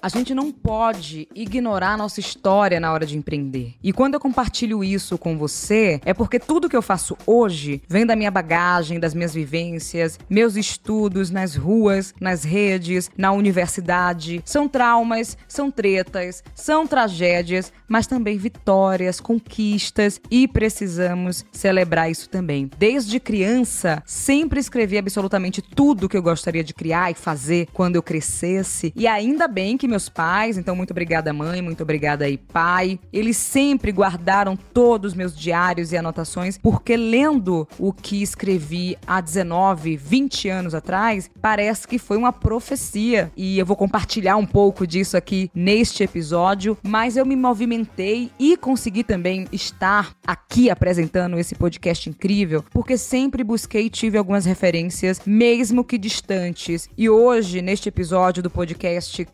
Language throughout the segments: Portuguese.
A gente não pode ignorar a nossa história na hora de empreender. E quando eu compartilho isso com você, é porque tudo que eu faço hoje vem da minha bagagem, das minhas vivências, meus estudos nas ruas, nas redes, na universidade. São traumas, são tretas, são tragédias, mas também vitórias, conquistas e precisamos celebrar isso também. Desde criança, sempre escrevi absolutamente tudo que eu gostaria de criar e fazer quando eu crescesse. E ainda bem que meus pais, então muito obrigada mãe, muito obrigada aí pai, eles sempre guardaram todos os meus diários e anotações, porque lendo o que escrevi há 19, 20 anos atrás, parece que foi uma profecia. E eu vou compartilhar um pouco disso aqui neste episódio, mas eu me movimentei e consegui também estar aqui apresentando esse podcast incrível, porque sempre busquei e tive algumas referências, mesmo que distantes. E hoje, neste episódio do podcast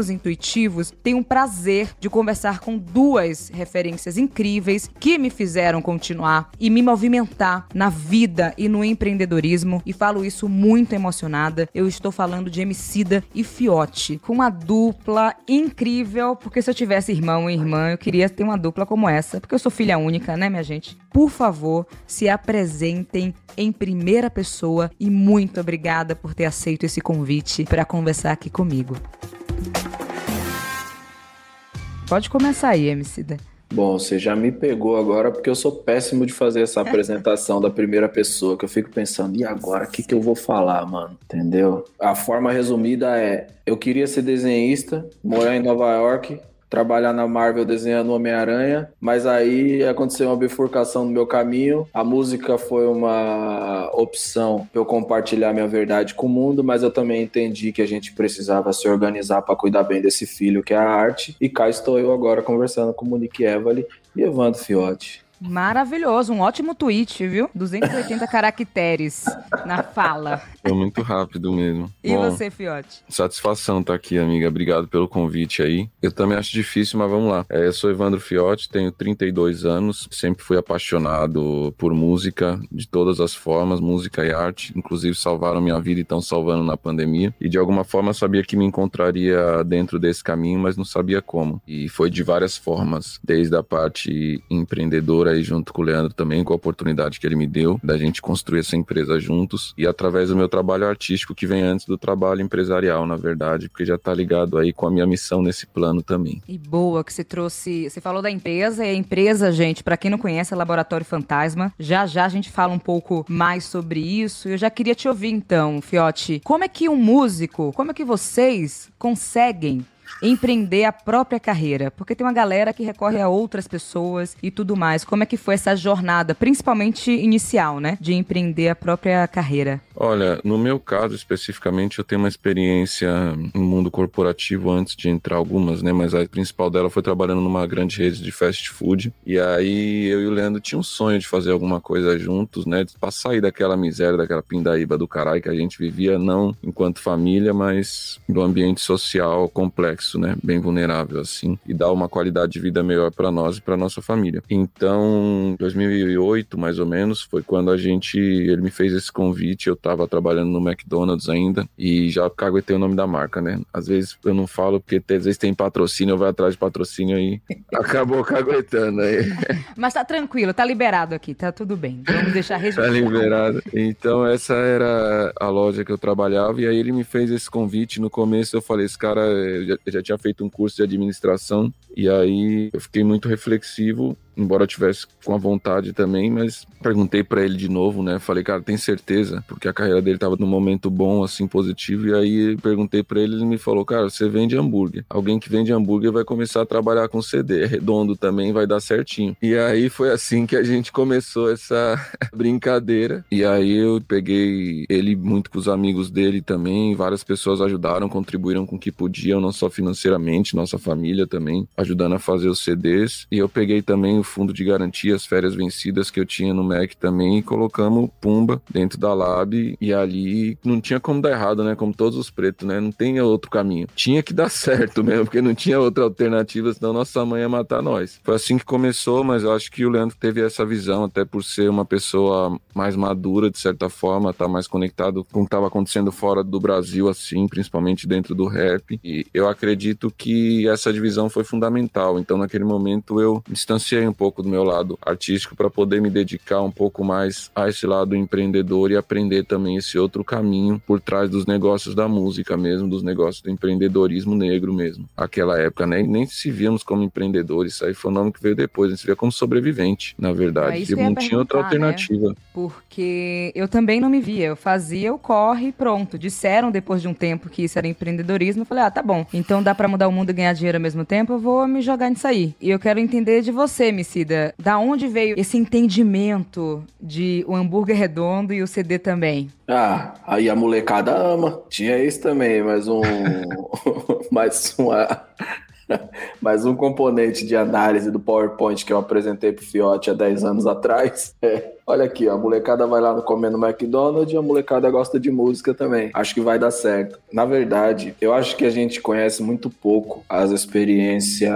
Caminhos Intuitivos, tenho um prazer de conversar com duas referências incríveis que me fizeram continuar e me movimentar na vida e no empreendedorismo. E falo isso muito emocionada. Eu estou falando de Emicida e Fiote, com uma dupla incrível, porque se eu tivesse irmão e irmã, eu queria ter uma dupla como essa, porque eu sou filha única, né, minha gente? Por favor, se apresentem em primeira pessoa e muito obrigada por ter aceito esse convite para conversar aqui comigo. Pode começar aí, Emicida. Bom, você já me pegou agora porque eu sou péssimo de fazer essa apresentação da primeira pessoa, que eu fico pensando, e agora, o que, que eu vou falar, mano? Entendeu? A forma resumida é: eu queria ser desenhista, morar em Nova York, trabalhar na Marvel desenhando Homem-Aranha, mas aí aconteceu uma bifurcação no meu caminho. A música foi uma opção para eu compartilhar minha verdade com o mundo, mas eu também entendi que a gente precisava se organizar para cuidar bem desse filho que é a arte. E cá estou eu agora conversando com Monique Evali e Evandro Fiotti. Maravilhoso, um ótimo tweet, viu? 280 caracteres na fala. Foi muito rápido mesmo. E Bom, você, Fiote? Satisfação estar tá aqui, amiga. Obrigado pelo convite aí. Eu também acho difícil, mas vamos lá. É, eu sou Evandro Fiote, tenho 32 anos, sempre fui apaixonado por música de todas as formas, música e arte. Inclusive salvaram minha vida e estão salvando na pandemia. E de alguma forma sabia que me encontraria dentro desse caminho, mas não sabia como. E foi de várias formas, desde a parte empreendedora aí junto com o Leandro também, com a oportunidade que ele me deu da gente construir essa empresa juntos e através do meu trabalho artístico que vem antes do trabalho empresarial, na verdade, porque já tá ligado aí com a minha missão nesse plano também. E boa que você trouxe, você falou da empresa, e a empresa, gente, para quem não conhece, é Laboratório Fantasma. Já já a gente fala um pouco mais sobre isso. Eu já queria te ouvir então, Fiote, como é que um músico, como é que vocês conseguem empreender a própria carreira? Porque tem uma galera que recorre a outras pessoas e tudo mais. Como é que foi essa jornada, principalmente inicial, né? De empreender a própria carreira? Olha, no meu caso especificamente, eu tenho uma experiência no mundo corporativo antes de entrar algumas, né? Mas a principal dela foi trabalhando numa grande rede de fast food. E aí eu e o Leandro tinha um sonho de fazer alguma coisa juntos, né? Pra sair daquela miséria, daquela pindaíba do caralho que a gente vivia, não enquanto família, mas do ambiente social complexo complexo, né? Bem vulnerável assim e dar uma qualidade de vida melhor para nós e para nossa família. Então, 2008 mais ou menos foi quando a gente ele me fez esse convite. Eu tava trabalhando no McDonald's ainda e já caguetei o nome da marca, né? Às vezes eu não falo porque às vezes tem patrocínio, eu vou atrás de patrocínio e acabou caguetando aí. Mas tá tranquilo, tá liberado aqui, tá tudo bem. Vamos deixar registrado. Tá liberado. Então essa era a loja que eu trabalhava e aí ele me fez esse convite. No começo eu falei, esse cara já, tinha feito um curso de administração e aí eu fiquei muito reflexivo embora eu tivesse com a vontade também, mas perguntei para ele de novo, né? Falei, cara, tem certeza? Porque a carreira dele tava num momento bom, assim, positivo, e aí perguntei para ele, ele me falou, cara, você vende hambúrguer. Alguém que vende hambúrguer vai começar a trabalhar com CD, é redondo também, vai dar certinho. E aí foi assim que a gente começou essa brincadeira. E aí eu peguei ele muito com os amigos dele também, várias pessoas ajudaram, contribuíram com o que podiam, não só financeiramente, nossa família também ajudando a fazer os CDs. E eu peguei também o fundo de garantia, as férias vencidas que eu tinha no Mac também, e colocamos Pumba dentro da Lab. E ali não tinha como dar errado, né? Como todos os pretos, né? Não tem outro caminho. Tinha que dar certo mesmo, porque não tinha outra alternativa, senão nossa mãe ia matar nós. Foi assim que começou, mas eu acho que o Leandro teve essa visão, até por ser uma pessoa mais madura, de certa forma, tá mais conectado com o que estava acontecendo fora do Brasil, assim, principalmente dentro do rap. E eu acredito que essa divisão foi fundamental. Então, naquele momento, eu distanciei um pouco do meu lado artístico para poder me dedicar um pouco mais a esse lado empreendedor e aprender também esse outro caminho por trás dos negócios da música mesmo, dos negócios do empreendedorismo negro mesmo. Aquela época, né? Nem se víamos como empreendedores, isso aí foi o nome que veio depois, a gente se via como sobrevivente, na verdade. É não tinha outra né? alternativa. Né? Porque eu também não me via, eu fazia o corre e pronto. Disseram depois de um tempo que isso era empreendedorismo, eu falei, ah, tá bom. Então dá para mudar o mundo e ganhar dinheiro ao mesmo tempo, eu vou me jogar nisso aí. E eu quero entender de você, Micida, da onde veio esse entendimento de o hambúrguer redondo e o CD também? Ah, aí a molecada ama. Tinha isso também, mas um. mais uma. mais um componente de análise do PowerPoint que eu apresentei pro Fiote há 10 anos atrás. É, olha aqui, ó, a molecada vai lá comendo McDonald's e a molecada gosta de música também. Acho que vai dar certo. Na verdade, eu acho que a gente conhece muito pouco as experiências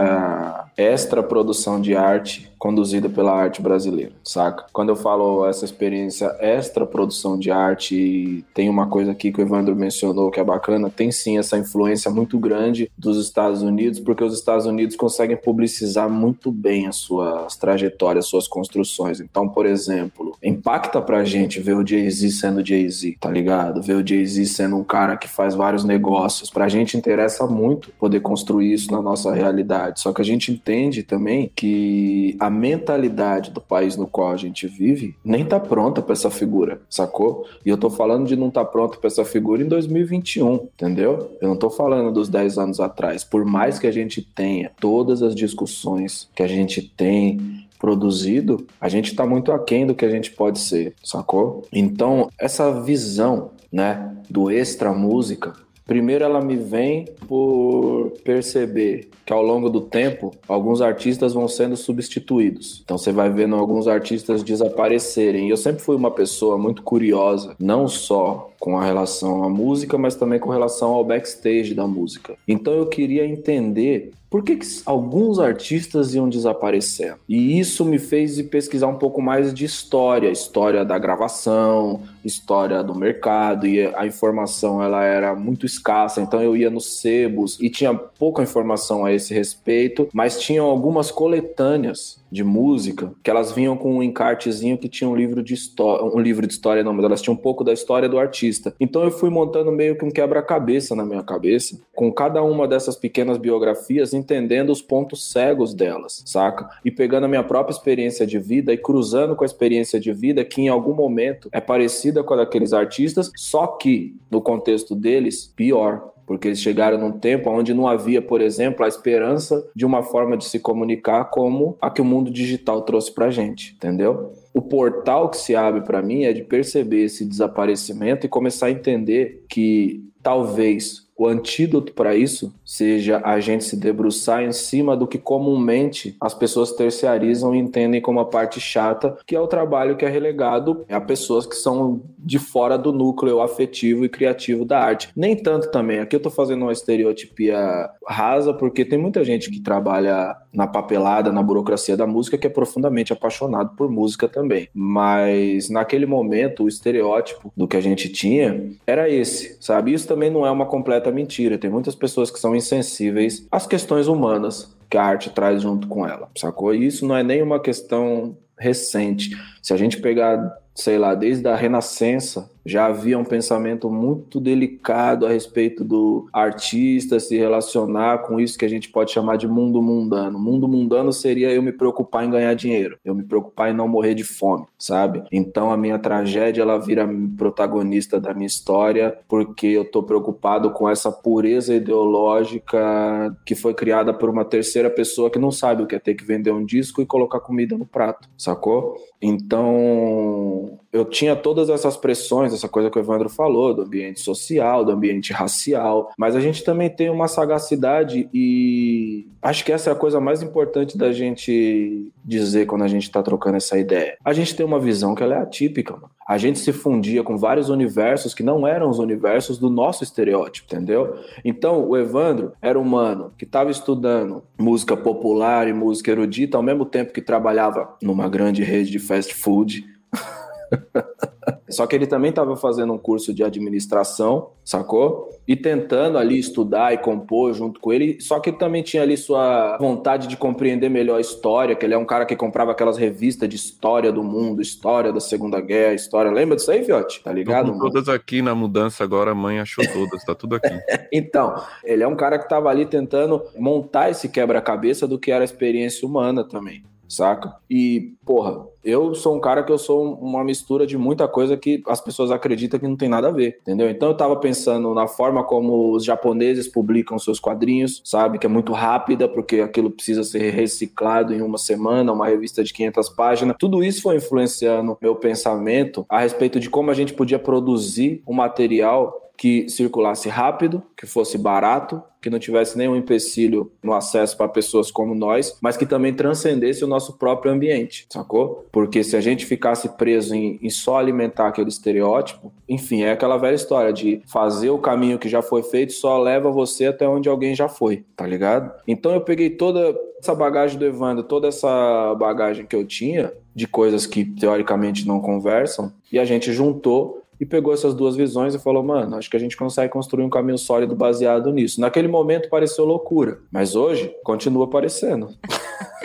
extra produção de arte conduzida pela arte brasileira, saca? Quando eu falo essa experiência extra produção de arte, tem uma coisa aqui que o Evandro mencionou que é bacana, tem sim essa influência muito grande dos Estados Unidos, porque os Estados Unidos conseguem publicizar muito bem as suas trajetórias, as suas construções. Então, por exemplo, impacta pra gente ver o Jay-Z sendo Jay-Z, tá ligado? Ver o Jay-Z sendo um cara que faz vários negócios. Pra gente interessa muito poder construir isso na nossa realidade. Só que a gente entende também que a mentalidade do país no qual a gente vive nem tá pronta para essa figura, sacou? E eu tô falando de não tá pronto para essa figura em 2021, entendeu? Eu não tô falando dos 10 anos atrás. Por mais que a gente tenha todas as discussões que a gente tem produzido, a gente está muito aquém do que a gente pode ser, sacou? Então, essa visão, né, do extra música Primeiro, ela me vem por perceber que ao longo do tempo, alguns artistas vão sendo substituídos. Então, você vai vendo alguns artistas desaparecerem. E eu sempre fui uma pessoa muito curiosa, não só com a relação à música, mas também com relação ao backstage da música. Então, eu queria entender por que, que, alguns artistas iam desaparecendo? E isso me fez pesquisar um pouco mais de história, história da gravação, história do mercado, e a informação ela era muito escassa, então eu ia nos sebos e tinha pouca informação a esse respeito, mas tinham algumas coletâneas de música, que elas vinham com um encartezinho que tinha um livro de história, um livro de história não, mas elas tinham um pouco da história do artista. Então eu fui montando meio que um quebra-cabeça na minha cabeça, com cada uma dessas pequenas biografias, entendendo os pontos cegos delas, saca? E pegando a minha própria experiência de vida e cruzando com a experiência de vida que em algum momento é parecida com a daqueles artistas, só que no contexto deles, pior porque eles chegaram num tempo onde não havia, por exemplo, a esperança de uma forma de se comunicar como a que o mundo digital trouxe para gente, entendeu? O portal que se abre para mim é de perceber esse desaparecimento e começar a entender que talvez o antídoto para isso seja a gente se debruçar em cima do que comumente as pessoas terciarizam e entendem como a parte chata, que é o trabalho que é relegado a pessoas que são de fora do núcleo afetivo e criativo da arte. Nem tanto também. Aqui eu tô fazendo uma estereotipia rasa, porque tem muita gente que trabalha na papelada, na burocracia da música, que é profundamente apaixonado por música também. Mas naquele momento, o estereótipo do que a gente tinha era esse, sabe? Isso também não é uma completa mentira. Tem muitas pessoas que são insensíveis às questões humanas que a arte traz junto com ela, sacou? E isso não é nem uma questão recente. Se a gente pegar, sei lá, desde a Renascença, já havia um pensamento muito delicado a respeito do artista se relacionar com isso que a gente pode chamar de mundo mundano. Mundo mundano seria eu me preocupar em ganhar dinheiro, eu me preocupar em não morrer de fome, sabe? Então a minha tragédia ela vira protagonista da minha história porque eu tô preocupado com essa pureza ideológica que foi criada por uma terceira pessoa que não sabe o que é ter que vender um disco e colocar comida no prato, sacou? Então eu tinha todas essas pressões, essa coisa que o Evandro falou, do ambiente social, do ambiente racial, mas a gente também tem uma sagacidade e acho que essa é a coisa mais importante da gente dizer quando a gente está trocando essa ideia. A gente tem uma visão que ela é atípica, mano. A gente se fundia com vários universos que não eram os universos do nosso estereótipo, entendeu? Então, o Evandro era um mano que estava estudando música popular e música erudita ao mesmo tempo que trabalhava numa grande rede de fast food. Só que ele também estava fazendo um curso de administração, sacou? E tentando ali estudar e compor junto com ele. Só que ele também tinha ali sua vontade de compreender melhor a história, que ele é um cara que comprava aquelas revistas de história do mundo, história da Segunda Guerra, história. Lembra disso aí, Fiote? Tá ligado? Tô todas aqui na mudança agora, a mãe achou todas, tá tudo aqui. então, ele é um cara que estava ali tentando montar esse quebra-cabeça do que era a experiência humana também saca? E, porra, eu sou um cara que eu sou uma mistura de muita coisa que as pessoas acreditam que não tem nada a ver, entendeu? Então eu tava pensando na forma como os japoneses publicam seus quadrinhos, sabe? Que é muito rápida, porque aquilo precisa ser reciclado em uma semana, uma revista de 500 páginas. Tudo isso foi influenciando meu pensamento a respeito de como a gente podia produzir um material que circulasse rápido, que fosse barato, que não tivesse nenhum empecilho no acesso para pessoas como nós, mas que também transcendesse o nosso próprio ambiente, sacou? Porque se a gente ficasse preso em, em só alimentar aquele estereótipo, enfim, é aquela velha história de fazer o caminho que já foi feito só leva você até onde alguém já foi, tá ligado? Então eu peguei toda essa bagagem do Evandro, toda essa bagagem que eu tinha de coisas que teoricamente não conversam, e a gente juntou e pegou essas duas visões e falou: mano, acho que a gente consegue construir um caminho sólido baseado nisso. Naquele momento pareceu loucura, mas hoje continua parecendo.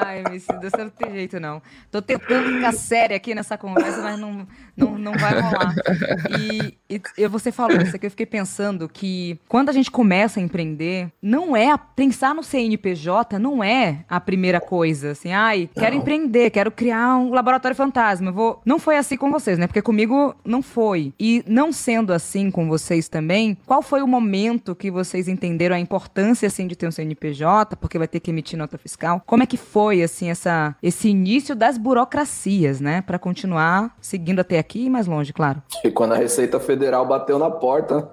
Ai, Emicida, você não tem jeito, não. Tô tentando ficar séria aqui nessa conversa, mas não, não, não vai rolar. E, e, e você falou isso aqui, eu fiquei pensando que quando a gente começa a empreender, não é a, pensar no CNPJ não é a primeira coisa, assim, ai, quero não. empreender, quero criar um laboratório fantasma. Vou... Não foi assim com vocês, né? Porque comigo não foi. E não sendo assim com vocês também, qual foi o momento que vocês entenderam a importância, assim, de ter um CNPJ, porque vai ter que emitir nota fiscal? Como é que foi, assim, essa, esse início das burocracias, né? Para continuar seguindo até aqui e mais longe, claro. E quando a Receita Federal bateu na porta.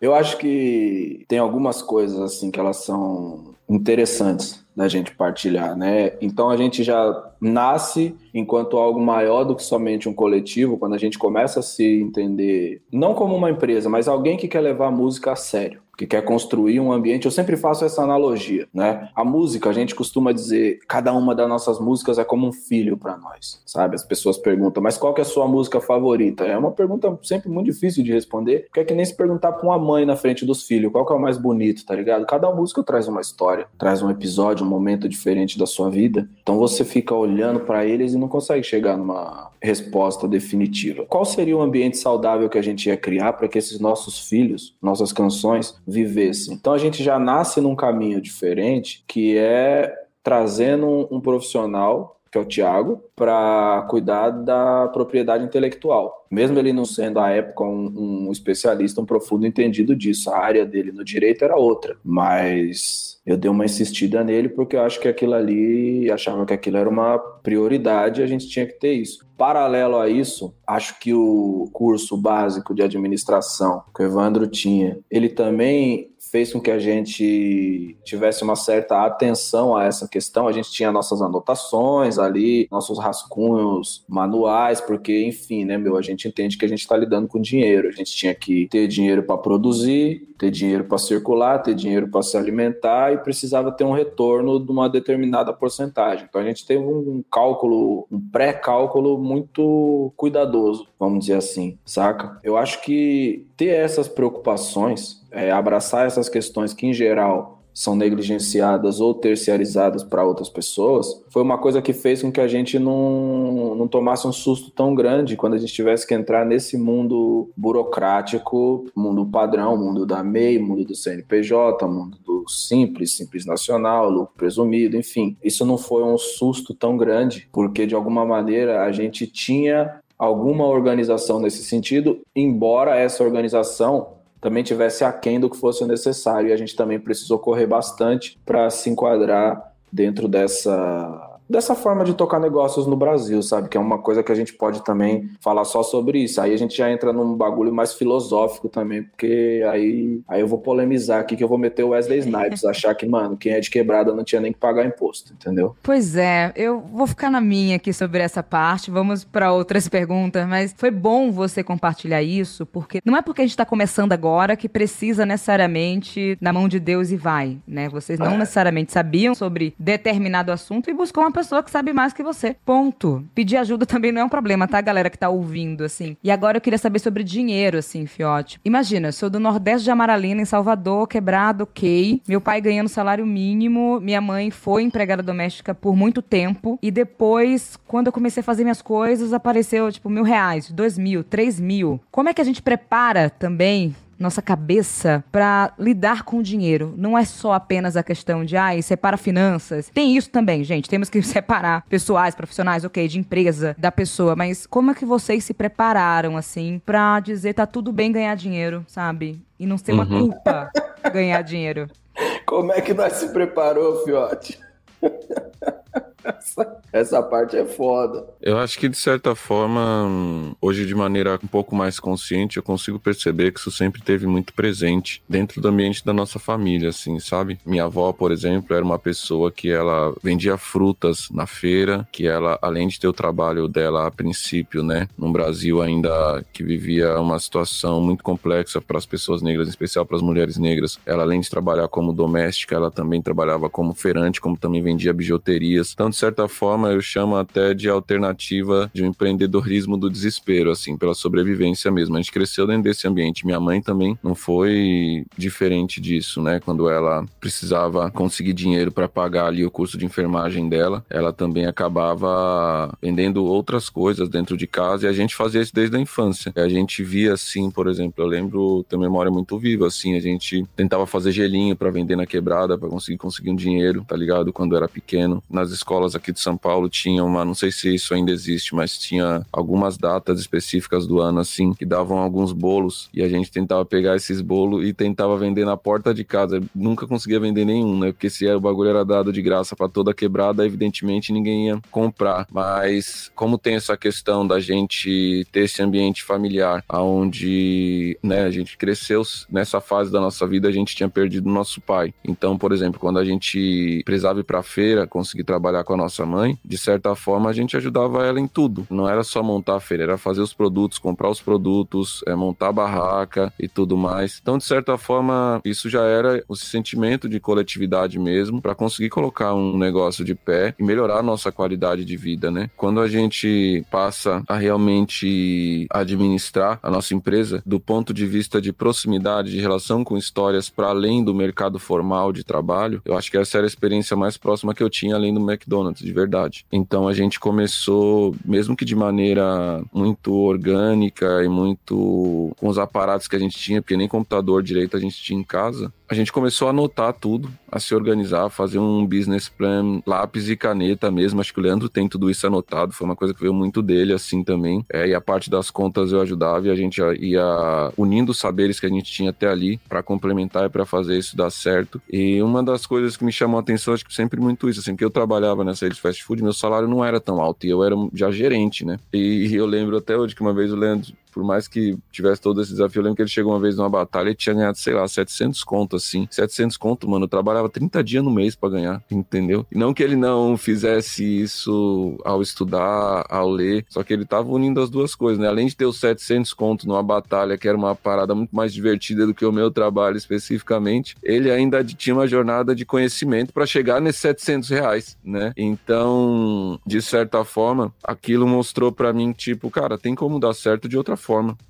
Eu acho que tem algumas coisas, assim, que elas são interessantes da gente partilhar, né? Então a gente já nasce enquanto algo maior do que somente um coletivo, quando a gente começa a se entender não como uma empresa, mas alguém que quer levar a música a sério que quer construir um ambiente. Eu sempre faço essa analogia, né? A música, a gente costuma dizer, cada uma das nossas músicas é como um filho para nós, sabe? As pessoas perguntam, mas qual que é a sua música favorita? É uma pergunta sempre muito difícil de responder, porque é que nem se perguntar para uma mãe na frente dos filhos, qual que é o mais bonito, tá ligado? Cada música traz uma história, traz um episódio, um momento diferente da sua vida. Então você fica olhando para eles e não consegue chegar numa resposta definitiva. Qual seria o ambiente saudável que a gente ia criar para que esses nossos filhos, nossas canções, vivessem. Então a gente já nasce num caminho diferente, que é trazendo um, um profissional, que é o Tiago, para cuidar da propriedade intelectual. Mesmo ele não sendo à época um, um especialista, um profundo entendido disso, a área dele no direito era outra, mas eu dei uma insistida nele porque eu acho que aquilo ali, achava que aquilo era uma prioridade e a gente tinha que ter isso. Paralelo a isso, acho que o curso básico de administração que o Evandro tinha, ele também fez com que a gente tivesse uma certa atenção a essa questão. A gente tinha nossas anotações ali, nossos rascunhos manuais, porque, enfim, né, meu, a gente entende que a gente está lidando com dinheiro. A gente tinha que ter dinheiro para produzir, ter dinheiro para circular, ter dinheiro para se alimentar e precisava ter um retorno de uma determinada porcentagem. Então a gente teve um cálculo, um pré-cálculo muito cuidadoso, vamos dizer assim, saca? Eu acho que ter essas preocupações é, abraçar essas questões que, em geral, são negligenciadas ou terciarizadas para outras pessoas, foi uma coisa que fez com que a gente não, não tomasse um susto tão grande quando a gente tivesse que entrar nesse mundo burocrático, mundo padrão, mundo da MEI, mundo do CNPJ, mundo do Simples, Simples Nacional, lucro presumido, enfim. Isso não foi um susto tão grande, porque de alguma maneira a gente tinha alguma organização nesse sentido, embora essa organização também tivesse aquém do que fosse necessário. E a gente também precisou correr bastante para se enquadrar dentro dessa dessa forma de tocar negócios no Brasil, sabe? Que é uma coisa que a gente pode também falar só sobre isso. Aí a gente já entra num bagulho mais filosófico também, porque aí, aí eu vou polemizar aqui que eu vou meter o Wesley Snipes, achar que, mano, quem é de quebrada não tinha nem que pagar imposto, entendeu? Pois é, eu vou ficar na minha aqui sobre essa parte, vamos para outras perguntas, mas foi bom você compartilhar isso, porque não é porque a gente tá começando agora que precisa necessariamente na mão de Deus e vai, né? Vocês não é. necessariamente sabiam sobre determinado assunto e buscou uma pessoa que sabe mais que você. Ponto. Pedir ajuda também não é um problema, tá, galera que tá ouvindo, assim. E agora eu queria saber sobre dinheiro, assim, Fiote. Imagina, sou do Nordeste de Amaralina, em Salvador, quebrado, ok. Meu pai ganhando salário mínimo, minha mãe foi empregada doméstica por muito tempo. E depois, quando eu comecei a fazer minhas coisas, apareceu, tipo, mil reais, dois mil, três mil. Como é que a gente prepara também nossa cabeça para lidar com o dinheiro. Não é só apenas a questão de, ah, separa finanças. Tem isso também, gente. Temos que separar pessoais, profissionais, ok, de empresa, da pessoa. Mas como é que vocês se prepararam, assim, pra dizer tá tudo bem ganhar dinheiro, sabe? E não ser uma uhum. culpa ganhar dinheiro. Como é que nós se preparou, Fiote? Essa, essa, parte é foda. Eu acho que, de certa forma, hoje, de maneira um pouco mais consciente, eu consigo perceber que isso sempre teve muito presente dentro do ambiente da nossa família, assim, sabe? Minha avó, por exemplo, era uma pessoa que ela vendia frutas na feira, que ela, além de ter o trabalho dela a princípio, né, no Brasil ainda que vivia uma situação muito complexa para as pessoas negras, em especial para as mulheres negras, ela, além de trabalhar como doméstica, ela também trabalhava como feirante, como também vendia bijuterias. Então, de certa forma, eu chamo até de alternativa de um empreendedorismo do desespero, assim, pela sobrevivência mesmo. A gente cresceu dentro desse ambiente. Minha mãe também não foi diferente disso, né? Quando ela precisava conseguir dinheiro para pagar ali o curso de enfermagem dela, ela também acabava vendendo outras coisas dentro de casa e a gente fazia isso desde a infância. A gente via assim, por exemplo, eu lembro, tenho memória muito viva, assim, a gente tentava fazer gelinho para vender na quebrada, para conseguir conseguir um dinheiro, tá ligado? Quando era pequeno. Nas escolas aqui de São Paulo tinham uma, não sei se isso ainda existe, mas tinha algumas datas específicas do ano, assim, que davam alguns bolos e a gente tentava pegar esses bolos e tentava vender na porta de casa. Nunca conseguia vender nenhum, né? Porque se o bagulho era dado de graça para toda quebrada, evidentemente ninguém ia comprar. Mas como tem essa questão da gente ter esse ambiente familiar, aonde, né, a gente cresceu nessa fase da nossa vida, a gente tinha perdido nosso pai. Então, por exemplo, quando a gente precisava ir para feira, conseguir trabalhar com a nossa mãe, de certa forma a gente ajudava ela em tudo. Não era só montar a feira, era fazer os produtos, comprar os produtos, é, montar a barraca e tudo mais. Então, de certa forma, isso já era o sentimento de coletividade mesmo para conseguir colocar um negócio de pé e melhorar a nossa qualidade de vida, né? Quando a gente passa a realmente administrar a nossa empresa do ponto de vista de proximidade, de relação com histórias para além do mercado formal de trabalho, eu acho que essa era a experiência mais próxima que eu tinha além do McDonald's McDonald's, de verdade. Então a gente começou, mesmo que de maneira muito orgânica e muito com os aparatos que a gente tinha, porque nem computador direito a gente tinha em casa, a gente começou a anotar tudo, a se organizar, fazer um business plan, lápis e caneta mesmo. Acho que o Leandro tem tudo isso anotado, foi uma coisa que veio muito dele assim também. É, e a parte das contas eu ajudava e a gente ia unindo os saberes que a gente tinha até ali para complementar e para fazer isso dar certo. E uma das coisas que me chamou a atenção, acho que sempre muito isso, assim, que eu trabalhava nessa rede de fast food, meu salário não era tão alto e eu era já gerente, né? E eu lembro até hoje que uma vez o Leandro por mais que tivesse todo esse desafio, eu lembro que ele chegou uma vez numa batalha e tinha ganhado, sei lá, 700 conto, assim. 700 conto, mano, eu trabalhava 30 dias no mês para ganhar, entendeu? E não que ele não fizesse isso ao estudar, ao ler, só que ele tava unindo as duas coisas, né? Além de ter os 700 conto numa batalha, que era uma parada muito mais divertida do que o meu trabalho especificamente, ele ainda tinha uma jornada de conhecimento para chegar nesses 700 reais, né? Então, de certa forma, aquilo mostrou para mim, tipo, cara, tem como dar certo de outra forma,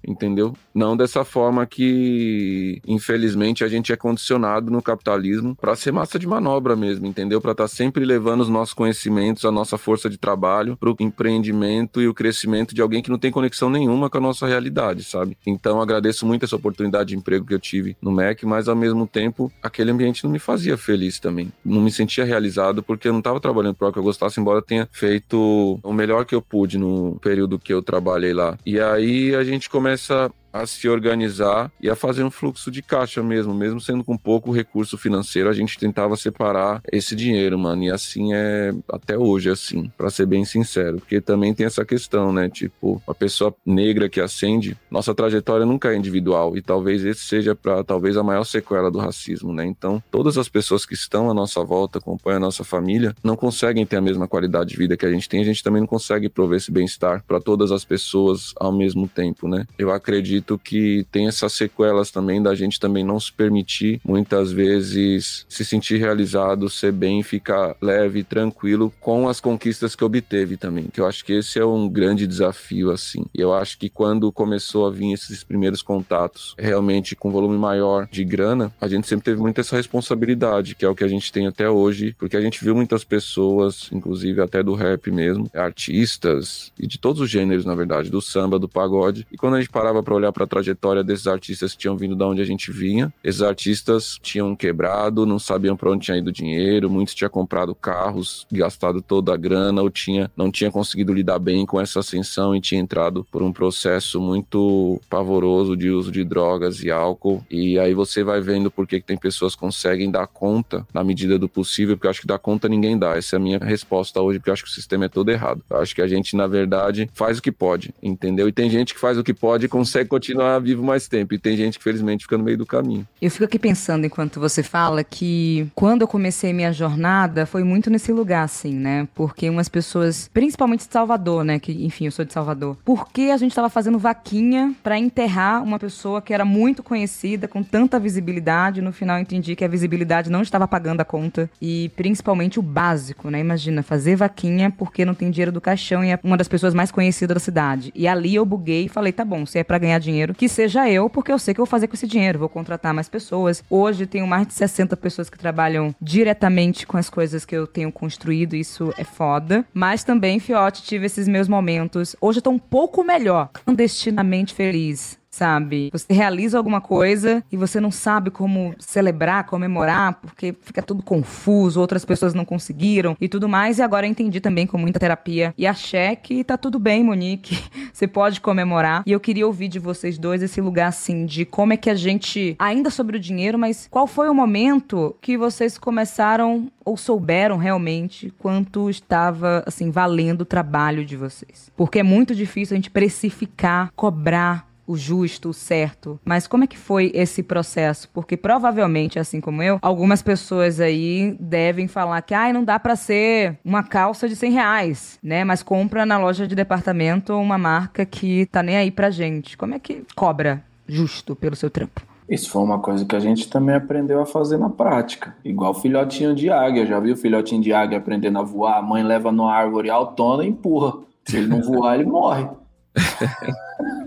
entendeu? Não dessa forma que, infelizmente, a gente é condicionado no capitalismo para ser massa de manobra mesmo, entendeu? Para estar tá sempre levando os nossos conhecimentos, a nossa força de trabalho para o empreendimento e o crescimento de alguém que não tem conexão nenhuma com a nossa realidade, sabe? Então, agradeço muito essa oportunidade de emprego que eu tive no MEC, mas ao mesmo tempo, aquele ambiente não me fazia feliz também. Não me sentia realizado porque eu não estava trabalhando para o que eu gostasse, embora tenha feito o melhor que eu pude no período que eu trabalhei lá. E aí a gente começa a se organizar e a fazer um fluxo de caixa mesmo, mesmo sendo com pouco recurso financeiro, a gente tentava separar esse dinheiro, mano. E assim é até hoje, assim, para ser bem sincero, porque também tem essa questão, né? Tipo, a pessoa negra que acende, nossa trajetória nunca é individual e talvez esse seja para talvez a maior sequela do racismo, né? Então, todas as pessoas que estão à nossa volta, acompanham a nossa família, não conseguem ter a mesma qualidade de vida que a gente tem, a gente também não consegue prover esse bem-estar para todas as pessoas ao mesmo tempo, né? Eu acredito que tem essas sequelas também da gente também não se permitir muitas vezes se sentir realizado, ser bem, ficar leve, tranquilo com as conquistas que obteve também, que eu acho que esse é um grande desafio assim. E eu acho que quando começou a vir esses primeiros contatos, realmente com volume maior de grana, a gente sempre teve muito essa responsabilidade, que é o que a gente tem até hoje, porque a gente viu muitas pessoas, inclusive até do rap mesmo, artistas e de todos os gêneros, na verdade, do samba, do pagode. E quando a gente parava para olhar para a trajetória desses artistas que tinham vindo da onde a gente vinha, esses artistas tinham quebrado, não sabiam para onde tinha ido o dinheiro, muitos tinham comprado carros, gastado toda a grana, ou tinha, não tinha conseguido lidar bem com essa ascensão e tinha entrado por um processo muito pavoroso de uso de drogas e álcool. E aí você vai vendo por que, tem pessoas que conseguem dar conta na medida do possível, porque eu acho que dar conta ninguém dá. Essa é a minha resposta hoje, porque eu acho que o sistema é todo errado. Eu acho que a gente, na verdade, faz o que pode, entendeu? E tem gente que faz o que pode e consegue continuar vivo mais tempo. E tem gente que, felizmente, fica no meio do caminho. Eu fico aqui pensando, enquanto você fala, que quando eu comecei minha jornada, foi muito nesse lugar, assim, né? Porque umas pessoas, principalmente de Salvador, né? Que, enfim, eu sou de Salvador. Porque a gente estava fazendo vaquinha para enterrar uma pessoa que era muito conhecida, com tanta visibilidade. No final, eu entendi que a visibilidade não estava pagando a conta. E principalmente o básico, né? Imagina, fazer vaquinha porque não tem dinheiro do caixão e é uma das pessoas mais conhecidas da cidade. E ali eu buguei e falei: tá bom, se é para ganhar dinheiro, que seja eu, porque eu sei que eu vou fazer com esse dinheiro, vou contratar mais pessoas. Hoje tenho mais de 60 pessoas que trabalham diretamente com as coisas que eu tenho construído, isso é foda. Mas também, Fiote, tive esses meus momentos. Hoje eu tô um pouco melhor, clandestinamente feliz sabe? Você realiza alguma coisa e você não sabe como celebrar, comemorar, porque fica tudo confuso, outras pessoas não conseguiram e tudo mais. E agora eu entendi também com muita terapia e achei que tá tudo bem, Monique. Você pode comemorar. E eu queria ouvir de vocês dois esse lugar assim de como é que a gente, ainda sobre o dinheiro, mas qual foi o momento que vocês começaram ou souberam realmente quanto estava assim valendo o trabalho de vocês? Porque é muito difícil a gente precificar, cobrar o justo, o certo. Mas como é que foi esse processo? Porque provavelmente, assim como eu, algumas pessoas aí devem falar que ah, não dá para ser uma calça de 100 reais, né? Mas compra na loja de departamento uma marca que tá nem aí pra gente. Como é que cobra justo pelo seu trampo? Isso foi uma coisa que a gente também aprendeu a fazer na prática. Igual filhotinho de águia. Já viu filhotinho de águia aprendendo a voar? A mãe leva numa árvore autona e empurra. Se ele não voar, ele morre.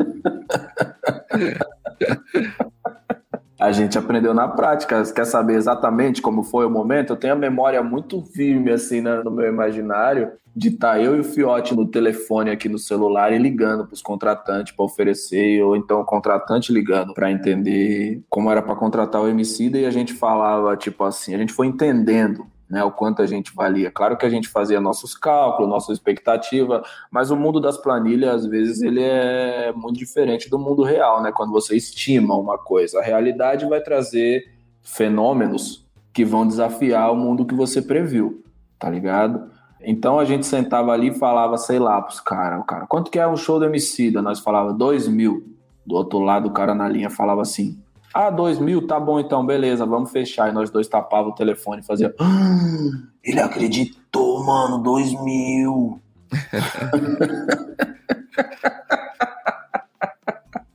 A gente aprendeu na prática. Quer saber exatamente como foi o momento? Eu tenho a memória muito firme, assim, né, no meu imaginário, de estar tá eu e o Fiote no telefone aqui no celular e ligando para os contratantes para oferecer, ou então o contratante ligando para entender como era para contratar o MC, e a gente falava, tipo assim, a gente foi entendendo né, o quanto a gente valia. Claro que a gente fazia nossos cálculos, nossa expectativa, mas o mundo das planilhas, às vezes, ele é muito diferente do mundo real, né? Quando você estima uma coisa, a realidade vai trazer fenômenos que vão desafiar o mundo que você previu, tá ligado? Então a gente sentava ali e falava, sei lá, pros caras, o cara, quanto que é um show do Emicida? Nós falava dois mil. Do outro lado, o cara na linha falava assim, ah, dois mil, tá bom então, beleza, vamos fechar. E nós dois tapava o telefone e fazia. Ah, ele acreditou, mano, dois mil.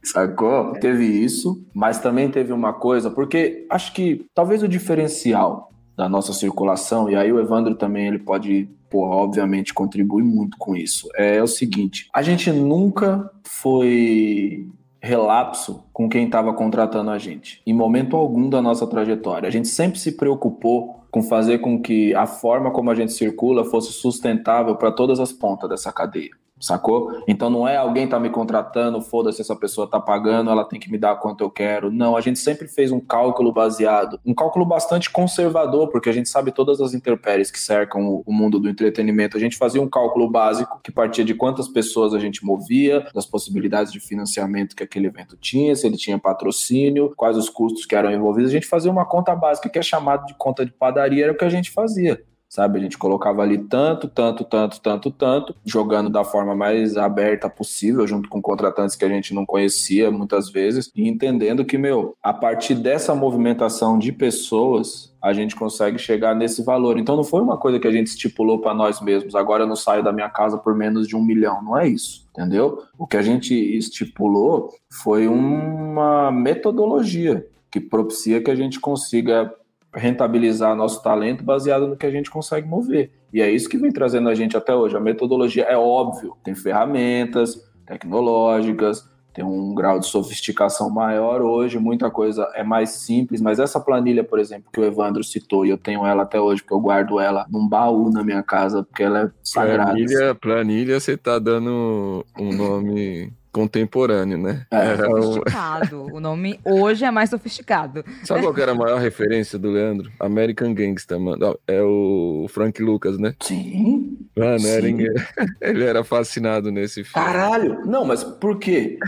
Sacou? Teve isso, mas também teve uma coisa, porque acho que talvez o diferencial da nossa circulação, e aí o Evandro também ele pode, pô, obviamente contribuir muito com isso, é o seguinte: a gente nunca foi relapso com quem estava contratando a gente, em momento algum da nossa trajetória. A gente sempre se preocupou com fazer com que a forma como a gente circula fosse sustentável para todas as pontas dessa cadeia. Sacou? Então não é alguém tá me contratando, foda-se essa pessoa tá pagando, ela tem que me dar quanto eu quero. Não, a gente sempre fez um cálculo baseado, um cálculo bastante conservador, porque a gente sabe todas as intempéries que cercam o mundo do entretenimento. A gente fazia um cálculo básico que partia de quantas pessoas a gente movia, das possibilidades de financiamento que aquele evento tinha, se ele tinha patrocínio, quais os custos que eram envolvidos. A gente fazia uma conta básica que é chamada de conta de padaria, era o que a gente fazia sabe? A gente colocava ali tanto, tanto, tanto, tanto, tanto, jogando da forma mais aberta possível, junto com contratantes que a gente não conhecia muitas vezes, e entendendo que, meu, a partir dessa movimentação de pessoas, a gente consegue chegar nesse valor. Então não foi uma coisa que a gente estipulou para nós mesmos. Agora eu não saio da minha casa por menos de um milhão. Não é isso, entendeu? O que a gente estipulou foi uma metodologia que propicia que a gente consiga rentabilizar nosso talento baseado no que a gente consegue mover. E é isso que vem trazendo a gente até hoje. A metodologia é óbvio, tem ferramentas tecnológicas, tem um grau de sofisticação maior hoje, muita coisa é mais simples, mas essa planilha, por exemplo, que o Evandro citou, e eu tenho ela até hoje, porque eu guardo ela num baú na minha casa, porque ela é sagrada. Planilha, planilha você tá dando um nome contemporâneo, né? É, era sofisticado. O... o nome hoje é mais sofisticado. Sabe qual era a maior referência do Leandro? American Gangster, mano. É o Frank Lucas, né? Sim. Mano, Sim. Era... ele era fascinado nesse filme. Caralho! Não, mas por quê?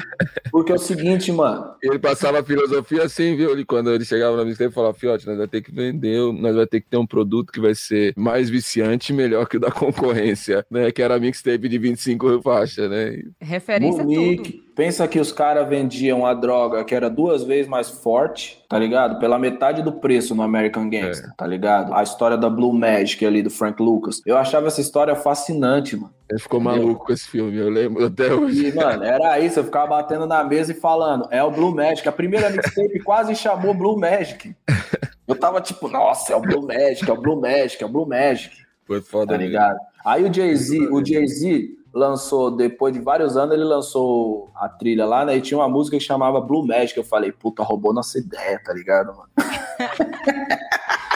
Porque é o seguinte, mano. Ele passava a filosofia assim, viu? Ele, quando ele chegava na mixtape, falava, Fiote, nós vamos ter que vender, nós vamos ter que ter um produto que vai ser mais viciante e melhor que o da concorrência, né? Que era a mixtape de 25 faixas, né? Referência Bonito. Pensa que os caras vendiam a droga que era duas vezes mais forte, tá ligado? Pela metade do preço no American Gangster, é. tá ligado? A história da Blue Magic ali do Frank Lucas. Eu achava essa história fascinante, mano. Ele ficou maluco com esse filme, eu lembro até hoje. E, mano, era isso, eu ficava batendo na mesa e falando, é o Blue Magic. A primeira mixtape quase chamou Blue Magic. Eu tava tipo, nossa, é o Blue Magic, é o Blue Magic, é o Blue Magic. Foi foda, tá ligado? Aí o Jay-Z, o Jay-Z lançou, depois de vários anos, ele lançou a trilha lá, né? E tinha uma música que chamava Blue Magic. Eu falei, puta, roubou nossa ideia, tá ligado, mano?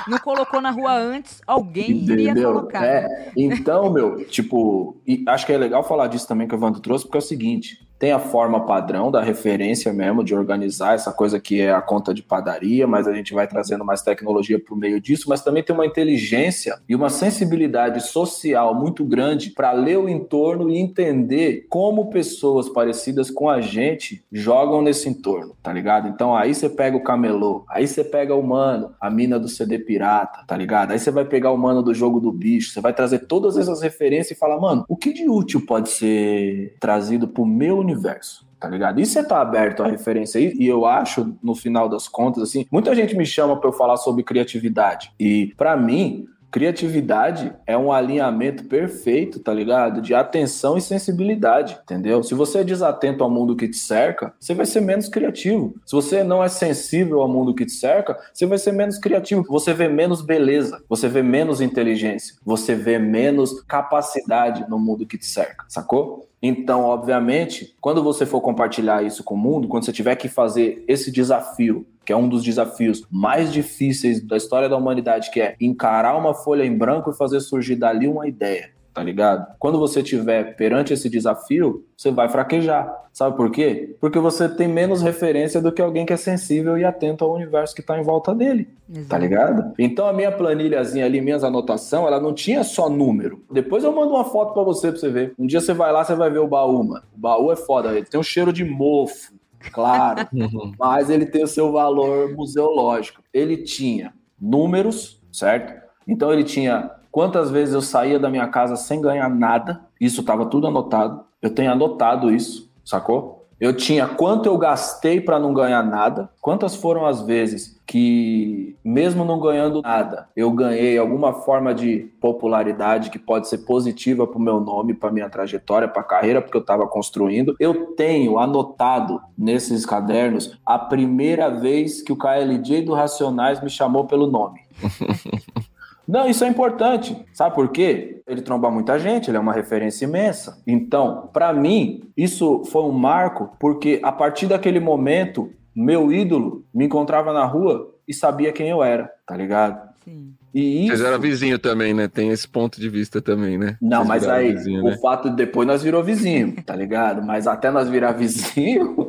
Não colocou na rua antes, alguém Entendeu? iria colocar. É, então, meu, tipo, acho que é legal falar disso também que o Evandro trouxe, porque é o seguinte: tem a forma padrão da referência mesmo, de organizar essa coisa que é a conta de padaria, mas a gente vai trazendo mais tecnologia para o meio disso, mas também tem uma inteligência e uma sensibilidade social muito grande para ler o entorno e entender como pessoas parecidas com a gente jogam nesse entorno, tá ligado? Então aí você pega o camelô, aí você pega o mano, a mina do CD pirata, tá ligado? Aí você vai pegar o mano do jogo do bicho, você vai trazer todas essas referências e falar, mano, o que de útil pode ser trazido pro meu universo tá ligado? E você tá aberto à referência aí, e eu acho, no final das contas, assim, muita gente me chama para eu falar sobre criatividade. E para mim, Criatividade é um alinhamento perfeito, tá ligado? De atenção e sensibilidade, entendeu? Se você é desatento ao mundo que te cerca, você vai ser menos criativo. Se você não é sensível ao mundo que te cerca, você vai ser menos criativo. Você vê menos beleza, você vê menos inteligência, você vê menos capacidade no mundo que te cerca, sacou? Então, obviamente, quando você for compartilhar isso com o mundo, quando você tiver que fazer esse desafio, que é um dos desafios mais difíceis da história da humanidade, que é encarar uma folha em branco e fazer surgir dali uma ideia tá ligado? Quando você tiver perante esse desafio, você vai fraquejar. Sabe por quê? Porque você tem menos referência do que alguém que é sensível e atento ao universo que está em volta dele. Exato. Tá ligado? Então a minha planilhazinha ali, minhas anotações, ela não tinha só número. Depois eu mando uma foto para você pra você ver. Um dia você vai lá, você vai ver o baú, mano. O baú é foda, ele tem um cheiro de mofo, claro, uhum. mas ele tem o seu valor museológico. Ele tinha números, certo? Então ele tinha quantas vezes eu saía da minha casa sem ganhar nada, isso estava tudo anotado. Eu tenho anotado isso, sacou? Eu tinha quanto eu gastei para não ganhar nada, quantas foram as vezes que, mesmo não ganhando nada, eu ganhei alguma forma de popularidade que pode ser positiva para o meu nome, para minha trajetória, para a carreira, porque eu estava construindo. Eu tenho anotado nesses cadernos a primeira vez que o KLJ do Racionais me chamou pelo nome. Não, isso é importante. Sabe por quê? Ele tromba muita gente, ele é uma referência imensa. Então, para mim, isso foi um marco, porque a partir daquele momento, meu ídolo me encontrava na rua e sabia quem eu era, tá ligado? Sim. E isso... Vocês eram vizinho também, né? Tem esse ponto de vista também, né? Não, Vocês mas aí, vizinho, o né? fato de depois nós virou vizinho, tá ligado? Mas até nós virar vizinho...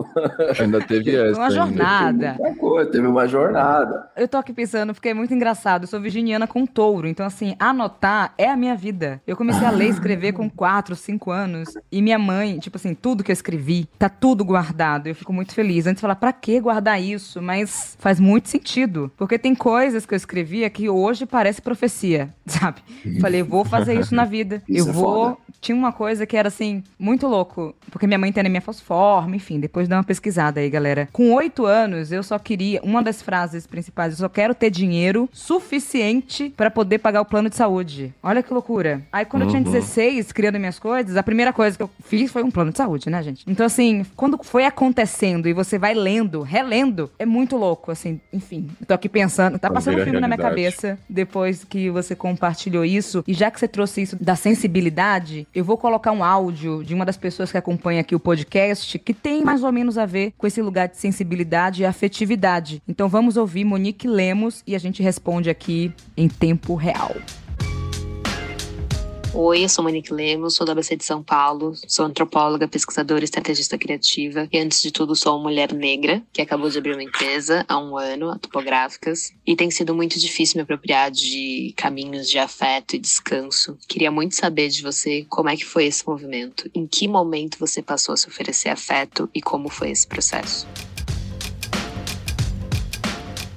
Ainda teve essa. Uma jornada. Teve, coisa, teve uma jornada. Eu tô aqui pensando, porque é muito engraçado. Eu sou virginiana com touro, então assim, anotar é a minha vida. Eu comecei a ler e escrever com 4, 5 anos. E minha mãe, tipo assim, tudo que eu escrevi, tá tudo guardado. Eu fico muito feliz. Antes de falar, pra que guardar isso? Mas faz muito sentido. Porque tem coisas que eu escrevia que hoje parece profecia, sabe? Falei, vou fazer isso na vida. Isso eu é vou. Foda. Tinha uma coisa que era assim, muito louco. Porque minha mãe tem anemia fosforme, enfim, depois dá uma pesquisada aí, galera. Com oito anos, eu só queria. Uma das frases principais, eu só quero ter dinheiro suficiente para poder pagar o plano de saúde. Olha que loucura. Aí quando uhum. eu tinha 16, criando minhas coisas, a primeira coisa que eu fiz foi um plano de saúde, né, gente? Então, assim, quando foi acontecendo e você vai lendo, relendo, é muito louco, assim, enfim. Eu tô aqui pensando, tá passando um filme na minha cabeça depois que você compartilhou isso. E já que você trouxe isso da sensibilidade, eu vou colocar um áudio de uma das pessoas que acompanha aqui o podcast que tem mais ou menos a ver com esse lugar de sensibilidade e afetividade. Então vamos ouvir Monique Lemos e a gente responde aqui em tempo real. Oi, eu sou Monique Lemos, sou da ABC de São Paulo, sou antropóloga, pesquisadora e estrategista criativa. E antes de tudo, sou uma mulher negra que acabou de abrir uma empresa há um ano, a Topográficas. E tem sido muito difícil me apropriar de caminhos de afeto e descanso. Queria muito saber de você como é que foi esse movimento, em que momento você passou a se oferecer afeto e como foi esse processo.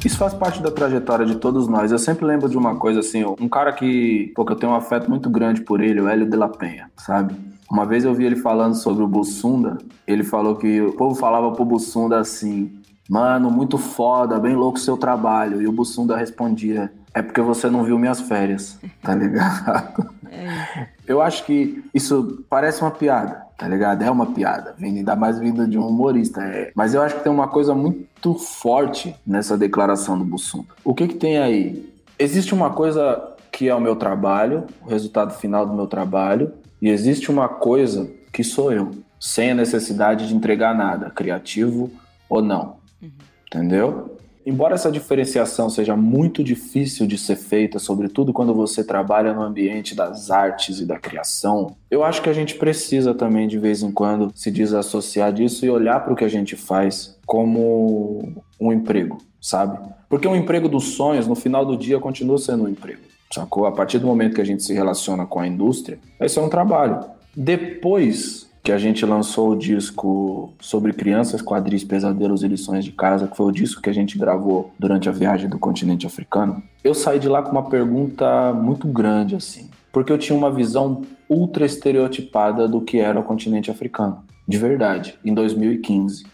Isso faz parte da trajetória de todos nós. Eu sempre lembro de uma coisa assim, um cara que, pô, que eu tenho um afeto muito grande por ele, o Hélio de la Penha, sabe? Uma vez eu vi ele falando sobre o Bussunda, ele falou que o povo falava pro Bussunda assim, mano, muito foda, bem louco seu trabalho. E o Bussunda respondia, é porque você não viu minhas férias, tá ligado? É. Eu acho que isso parece uma piada, tá ligado? É uma piada, ainda mais vindo de um humorista. É. Mas eu acho que tem uma coisa muito forte nessa declaração do Bussum. O que que tem aí? Existe uma coisa que é o meu trabalho, o resultado final do meu trabalho, e existe uma coisa que sou eu, sem a necessidade de entregar nada, criativo ou não. Uhum. Entendeu? Embora essa diferenciação seja muito difícil de ser feita, sobretudo quando você trabalha no ambiente das artes e da criação, eu acho que a gente precisa também de vez em quando se desassociar disso e olhar para o que a gente faz como um emprego, sabe? Porque um emprego dos sonhos, no final do dia, continua sendo um emprego, sacou? A partir do momento que a gente se relaciona com a indústria, esse é um trabalho. Depois que a gente lançou o disco sobre crianças, quadris, pesadelos e lições de casa, que foi o disco que a gente gravou durante a viagem do continente africano, eu saí de lá com uma pergunta muito grande, assim, porque eu tinha uma visão ultra estereotipada do que era o continente africano, de verdade, em 2015.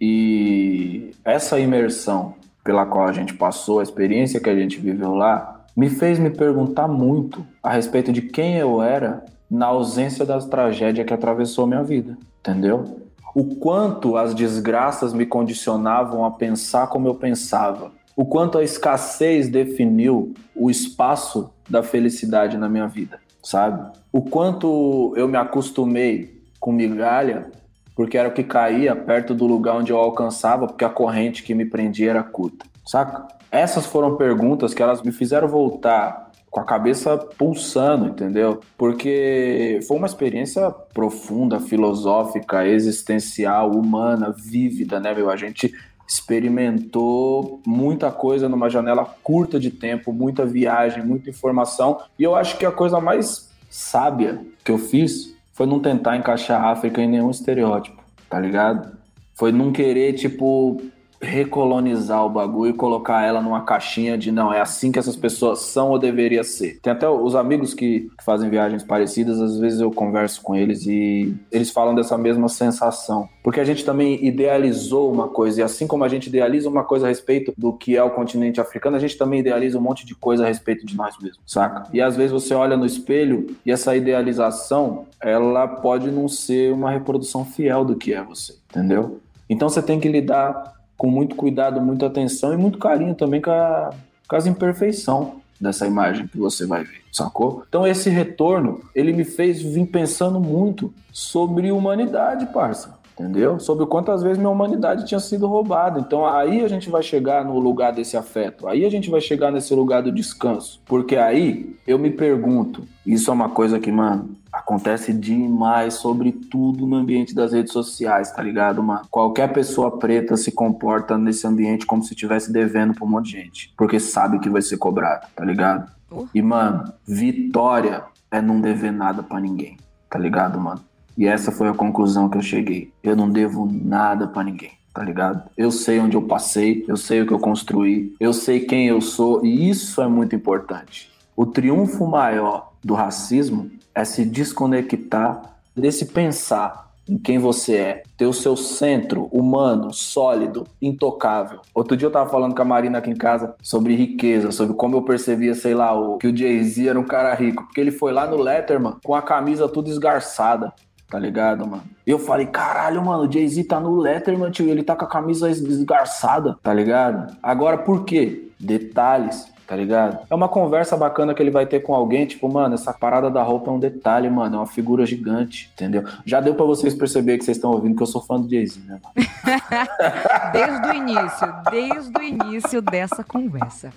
E essa imersão pela qual a gente passou, a experiência que a gente viveu lá, me fez me perguntar muito a respeito de quem eu era na ausência das tragédias que atravessou minha vida, entendeu? O quanto as desgraças me condicionavam a pensar como eu pensava, o quanto a escassez definiu o espaço da felicidade na minha vida, sabe? O quanto eu me acostumei com migalha, porque era o que caía perto do lugar onde eu alcançava, porque a corrente que me prendia era curta, saca? Essas foram perguntas que elas me fizeram voltar com a cabeça pulsando, entendeu? Porque foi uma experiência profunda, filosófica, existencial, humana, vívida, né, meu? A gente experimentou muita coisa numa janela curta de tempo, muita viagem, muita informação. E eu acho que a coisa mais sábia que eu fiz foi não tentar encaixar a África em nenhum estereótipo, tá ligado? Foi não querer, tipo, recolonizar o bagulho e colocar ela numa caixinha de não, é assim que essas pessoas são ou deveria ser. Tem até os amigos que, que fazem viagens parecidas, às vezes eu converso com eles e eles falam dessa mesma sensação. Porque a gente também idealizou uma coisa, e assim como a gente idealiza uma coisa a respeito do que é o continente africano, a gente também idealiza um monte de coisa a respeito de nós mesmos, saca? E às vezes você olha no espelho e essa idealização, ela pode não ser uma reprodução fiel do que é você, entendeu? Então você tem que lidar com muito cuidado, muita atenção e muito carinho também com, a, com as imperfeições dessa imagem que você vai ver, sacou? Então esse retorno, ele me fez vir pensando muito sobre humanidade, parça. Entendeu? Sobre quantas vezes minha humanidade tinha sido roubada. Então aí a gente vai chegar no lugar desse afeto, aí a gente vai chegar nesse lugar do descanso. Porque aí eu me pergunto, isso é uma coisa que, mano, acontece demais, sobretudo no ambiente das redes sociais, tá ligado, mano? Qualquer pessoa preta se comporta nesse ambiente como se estivesse devendo pra um monte de gente, porque sabe que vai ser cobrado, tá ligado? E, mano, vitória é não dever nada para ninguém, tá ligado, mano? E essa foi a conclusão que eu cheguei. Eu não devo nada para ninguém, tá ligado? Eu sei onde eu passei, eu sei o que eu construí, eu sei quem eu sou e isso é muito importante. O triunfo maior do racismo é se desconectar desse pensar em quem você é, ter o seu centro humano, sólido, intocável. Outro dia eu tava falando com a Marina aqui em casa sobre riqueza, sobre como eu percebia, sei lá, o, que o Jay-Z era um cara rico, porque ele foi lá no Letterman com a camisa tudo esgarçada tá ligado, mano? Eu falei, caralho, mano, o Jay-Z tá no Letterman, tio, ele tá com a camisa esgarçada, tá ligado? Agora, por quê? Detalhes, tá ligado? É uma conversa bacana que ele vai ter com alguém, tipo, mano, essa parada da roupa é um detalhe, mano, é uma figura gigante, entendeu? Já deu para vocês perceber que vocês estão ouvindo que eu sou fã do Jay-Z, né, mano? desde o início, desde o início dessa conversa.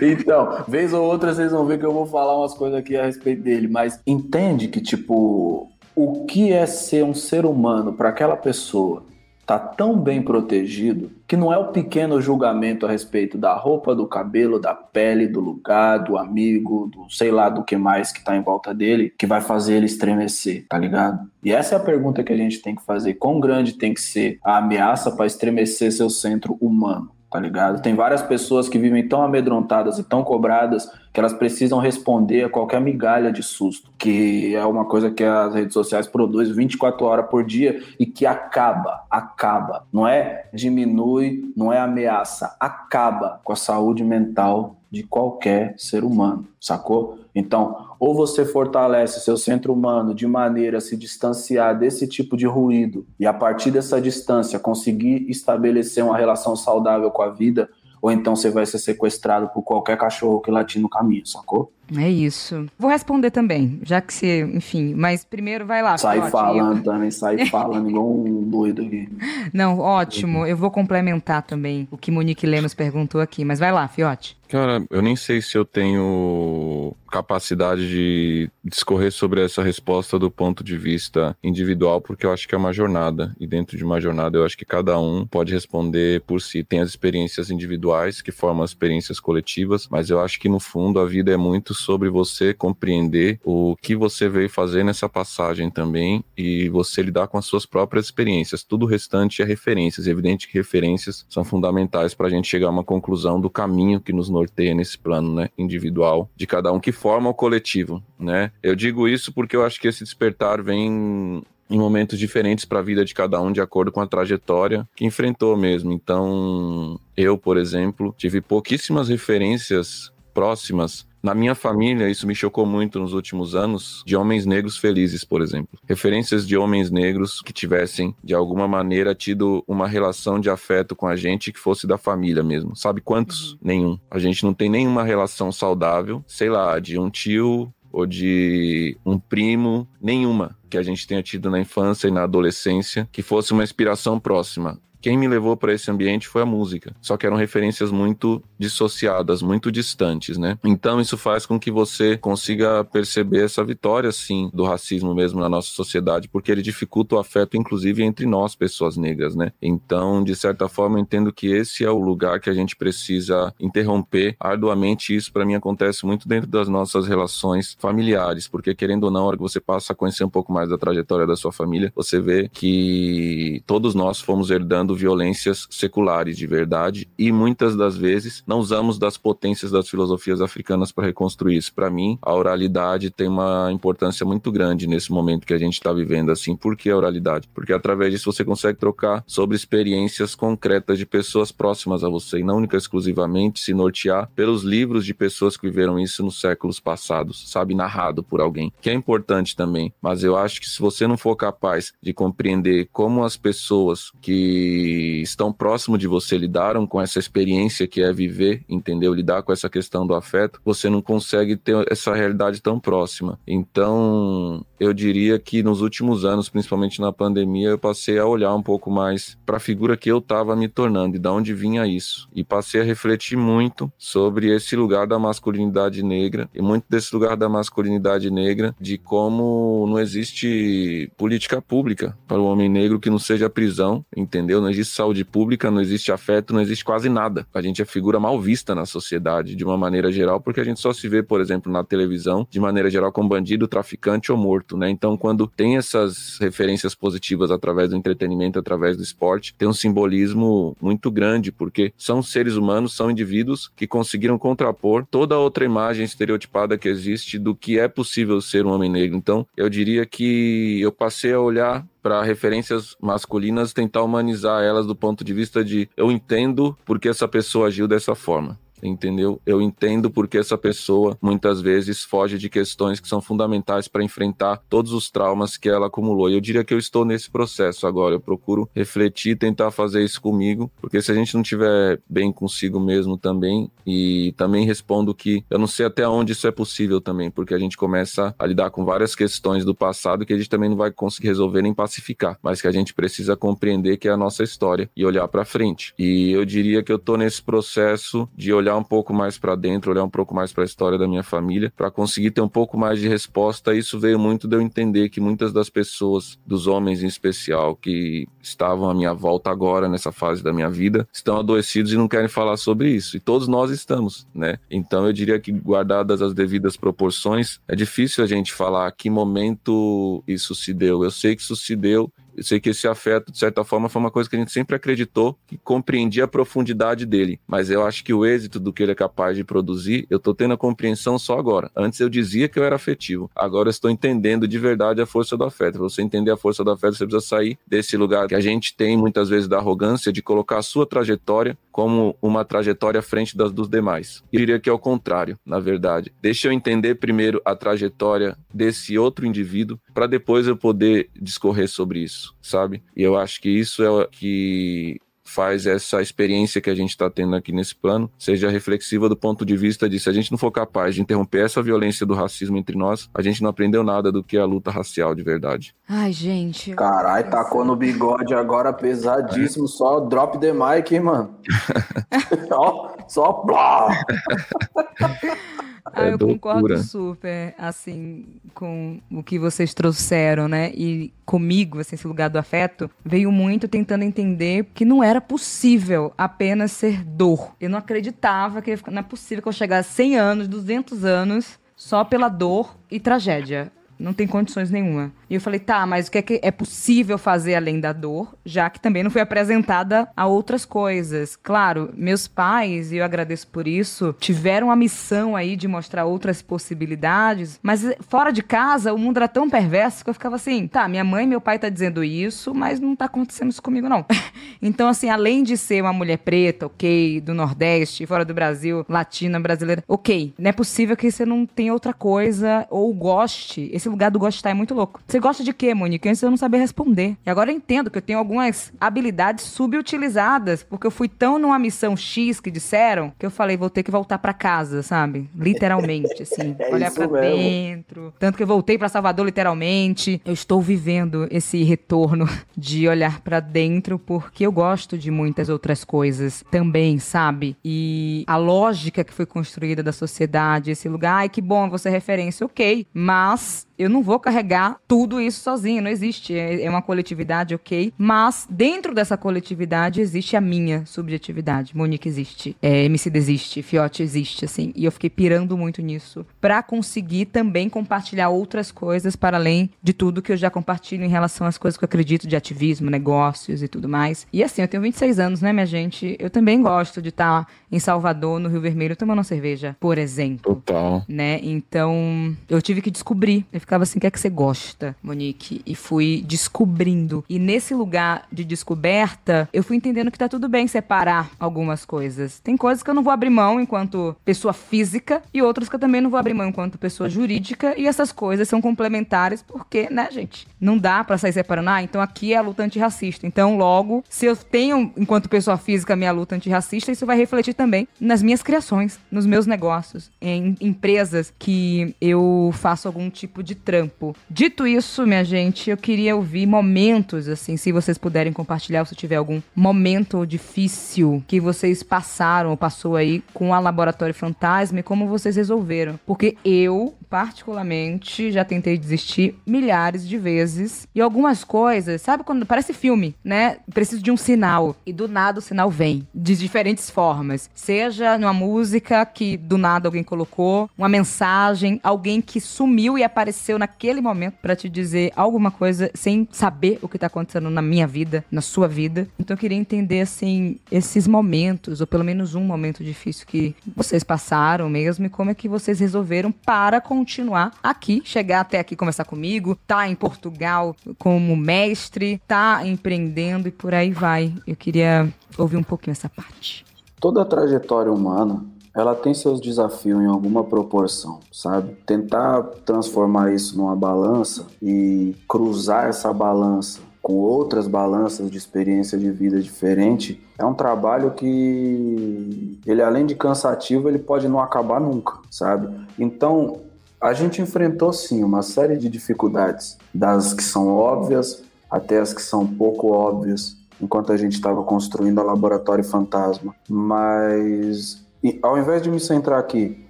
Então, vez ou outra vocês vão ver que eu vou falar umas coisas aqui a respeito dele, mas entende que, tipo, o que é ser um ser humano para aquela pessoa tá tão bem protegido que não é o pequeno julgamento a respeito da roupa, do cabelo, da pele, do lugar, do amigo, do sei lá do que mais que tá em volta dele, que vai fazer ele estremecer, tá ligado? E essa é a pergunta que a gente tem que fazer: quão grande tem que ser a ameaça para estremecer seu centro humano? Tá ligado? Tem várias pessoas que vivem tão amedrontadas e tão cobradas que elas precisam responder a qualquer migalha de susto, que é uma coisa que as redes sociais produzem 24 horas por dia e que acaba, acaba. Não é diminui, não é ameaça, acaba com a saúde mental de qualquer ser humano, sacou? Então, ou você fortalece seu centro humano de maneira a se distanciar desse tipo de ruído e a partir dessa distância conseguir estabelecer uma relação saudável com a vida, ou então você vai ser sequestrado por qualquer cachorro que latir no caminho, sacou? É isso. Vou responder também, já que você, enfim, mas primeiro vai lá. Sai falando também, sai falando igual um doido aqui. Não, ótimo. Eu vou complementar também o que Monique Lemos perguntou aqui, mas vai lá, Fiote. Cara, eu nem sei se eu tenho capacidade de discorrer sobre essa resposta do ponto de vista individual, porque eu acho que é uma jornada. E dentro de uma jornada, eu acho que cada um pode responder por si. Tem as experiências individuais que formam as experiências coletivas, mas eu acho que no fundo a vida é muito sobre você compreender o que você veio fazer nessa passagem também e você lidar com as suas próprias experiências. Tudo o restante é referências. É evidente que referências são fundamentais para a gente chegar a uma conclusão do caminho que nos norteia nesse plano né, individual de cada um que forma o coletivo. Né? Eu digo isso porque eu acho que esse despertar vem em momentos diferentes para a vida de cada um, de acordo com a trajetória que enfrentou mesmo. Então, eu, por exemplo, tive pouquíssimas referências próximas na minha família, isso me chocou muito nos últimos anos, de homens negros felizes, por exemplo. Referências de homens negros que tivessem, de alguma maneira, tido uma relação de afeto com a gente que fosse da família mesmo. Sabe quantos? Uhum. Nenhum. A gente não tem nenhuma relação saudável, sei lá, de um tio ou de um primo, nenhuma que a gente tenha tido na infância e na adolescência que fosse uma inspiração próxima. Quem me levou para esse ambiente foi a música. Só que eram referências muito dissociadas, muito distantes, né? Então isso faz com que você consiga perceber essa vitória, sim, do racismo mesmo na nossa sociedade, porque ele dificulta o afeto, inclusive, entre nós, pessoas negras, né? Então, de certa forma, eu entendo que esse é o lugar que a gente precisa interromper arduamente. Isso, para mim, acontece muito dentro das nossas relações familiares, porque, querendo ou não, a hora que você passa a conhecer um pouco mais da trajetória da sua família, você vê que todos nós fomos herdando violências seculares de verdade e muitas das vezes não usamos das potências das filosofias africanas para reconstruir isso. Para mim, a oralidade tem uma importância muito grande nesse momento que a gente está vivendo. Assim, por que a oralidade? Porque através disso você consegue trocar sobre experiências concretas de pessoas próximas a você e não única exclusivamente se nortear pelos livros de pessoas que viveram isso nos séculos passados, sabe, narrado por alguém, que é importante também. Mas eu acho que se você não for capaz de compreender como as pessoas que estão próximo de você lidaram com essa experiência que é viver, entendeu? Lidar com essa questão do afeto, você não consegue ter essa realidade tão próxima. Então, eu diria que nos últimos anos, principalmente na pandemia, eu passei a olhar um pouco mais para a figura que eu estava me tornando e de onde vinha isso. E passei a refletir muito sobre esse lugar da masculinidade negra e muito desse lugar da masculinidade negra, de como não existe política pública para o homem negro que não seja prisão, entendeu? Não existe saúde pública, não existe afeto, não existe quase nada. A gente é figura mal vista na sociedade de uma maneira geral, porque a gente só se vê, por exemplo, na televisão, de maneira geral, como bandido, traficante ou morto, né? Então, quando tem essas referências positivas através do entretenimento, através do esporte, tem um simbolismo muito grande, porque são seres humanos, são indivíduos que conseguiram contrapor toda outra imagem estereotipada que existe do que é possível ser um homem negro. Então, eu diria que eu passei a olhar para referências masculinas, tentar humanizar elas do ponto de vista de eu entendo porque essa pessoa agiu dessa forma entendeu? Eu entendo porque essa pessoa muitas vezes foge de questões que são fundamentais para enfrentar todos os traumas que ela acumulou. E eu diria que eu estou nesse processo agora. Eu procuro refletir, tentar fazer isso comigo, porque se a gente não tiver bem consigo mesmo também, e também respondo que eu não sei até onde isso é possível também, porque a gente começa a lidar com várias questões do passado que a gente também não vai conseguir resolver nem pacificar, mas que a gente precisa compreender que é a nossa história e olhar para frente. E eu diria que eu tô nesse processo de olhar um pouco mais para dentro, olhar um pouco mais para a história da minha família, para conseguir ter um pouco mais de resposta. Isso veio muito de eu entender que muitas das pessoas, dos homens em especial, que estavam à minha volta agora nessa fase da minha vida, estão adoecidos e não querem falar sobre isso. E todos nós estamos, né? Então eu diria que guardadas as devidas proporções, é difícil a gente falar que momento isso se deu. Eu sei que isso se deu eu sei que esse afeto, de certa forma, foi uma coisa que a gente sempre acreditou, que compreendia a profundidade dele. Mas eu acho que o êxito do que ele é capaz de produzir, eu tô tendo a compreensão só agora. Antes eu dizia que eu era afetivo. Agora eu estou entendendo de verdade a força do afeto. Pra você entender a força do afeto, você precisa sair desse lugar que a gente tem muitas vezes da arrogância de colocar a sua trajetória como uma trajetória à frente das dos demais. Eu diria que é o contrário, na verdade. Deixa eu entender primeiro a trajetória desse outro indivíduo para depois eu poder discorrer sobre isso, sabe? E eu acho que isso é o que faz essa experiência que a gente está tendo aqui nesse plano seja reflexiva do ponto de vista de se a gente não for capaz de interromper essa violência do racismo entre nós, a gente não aprendeu nada do que é a luta racial de verdade. Ai, gente. Caralho, tacou no bigode agora pesadíssimo, só drop the mic, hein, mano? só, só blá. Ah, eu concordo super, assim, com o que vocês trouxeram, né? E comigo, assim, esse lugar do afeto, veio muito tentando entender que não era possível apenas ser dor. Eu não acreditava que não é possível que eu chegasse a 100 anos, 200 anos, só pela dor e tragédia. Não tem condições nenhuma. E eu falei, tá, mas o que é, que é possível fazer além da dor, já que também não fui apresentada a outras coisas. Claro, meus pais, e eu agradeço por isso, tiveram a missão aí de mostrar outras possibilidades, mas fora de casa o mundo era tão perverso que eu ficava assim, tá, minha mãe e meu pai tá dizendo isso, mas não tá acontecendo isso comigo não. então, assim, além de ser uma mulher preta, ok, do Nordeste, fora do Brasil, latina, brasileira, ok, não é possível que você não tenha outra coisa ou goste. Esse lugar do gostar é muito louco. Você gosta de quê, Monique? Antes eu não sabia responder. E agora eu entendo que eu tenho algumas habilidades subutilizadas, porque eu fui tão numa missão X que disseram, que eu falei, vou ter que voltar para casa, sabe? Literalmente, assim. é olhar para dentro. Tanto que eu voltei para Salvador, literalmente. Eu estou vivendo esse retorno de olhar para dentro, porque eu gosto de muitas outras coisas também, sabe? E a lógica que foi construída da sociedade, esse lugar, ai, que bom, você é referência, ok. Mas eu não vou carregar tudo isso sozinho, não existe. É, é uma coletividade, ok. Mas dentro dessa coletividade existe a minha subjetividade. Monique existe, é, MC existe, Fiote existe, assim. E eu fiquei pirando muito nisso para conseguir também compartilhar outras coisas para além de tudo que eu já compartilho em relação às coisas que eu acredito de ativismo, negócios e tudo mais. E assim, eu tenho 26 anos, né, minha gente? Eu também gosto de estar em Salvador, no Rio Vermelho, tomando uma cerveja, por exemplo. Total. Né? Então, eu tive que descobrir ficava assim: o que é que você gosta, Monique? E fui descobrindo. E nesse lugar de descoberta, eu fui entendendo que tá tudo bem separar algumas coisas. Tem coisas que eu não vou abrir mão enquanto pessoa física e outras que eu também não vou abrir mão enquanto pessoa jurídica. E essas coisas são complementares porque, né, gente? Não dá para sair separando. Ah, então aqui é a luta antirracista. Então, logo, se eu tenho, enquanto pessoa física, minha luta antirracista, isso vai refletir também nas minhas criações, nos meus negócios, em empresas que eu faço algum tipo de trampo. Dito isso, minha gente, eu queria ouvir momentos, assim, se vocês puderem compartilhar, se tiver algum momento difícil que vocês passaram ou passou aí com a Laboratório Fantasma e como vocês resolveram. Porque eu, particularmente, já tentei desistir milhares de vezes. E algumas coisas, sabe quando parece filme, né? Preciso de um sinal. E do nada o sinal vem. De diferentes formas. Seja numa música que do nada alguém colocou, uma mensagem, alguém que sumiu e apareceu naquele momento para te dizer alguma coisa sem saber o que tá acontecendo na minha vida, na sua vida. Então eu queria entender, assim, esses momentos, ou pelo menos um momento difícil que vocês passaram mesmo, e como é que vocês resolveram para continuar aqui, chegar até aqui conversar comigo, tá em Portugal como mestre, tá empreendendo e por aí vai. Eu queria ouvir um pouquinho essa parte. Toda a trajetória humana ela tem seus desafios em alguma proporção, sabe? Tentar transformar isso numa balança e cruzar essa balança com outras balanças de experiência de vida diferente é um trabalho que ele além de cansativo ele pode não acabar nunca, sabe? Então a gente enfrentou sim uma série de dificuldades, das que são óbvias até as que são pouco óbvias, enquanto a gente estava construindo a Laboratório Fantasma. Mas ao invés de me centrar aqui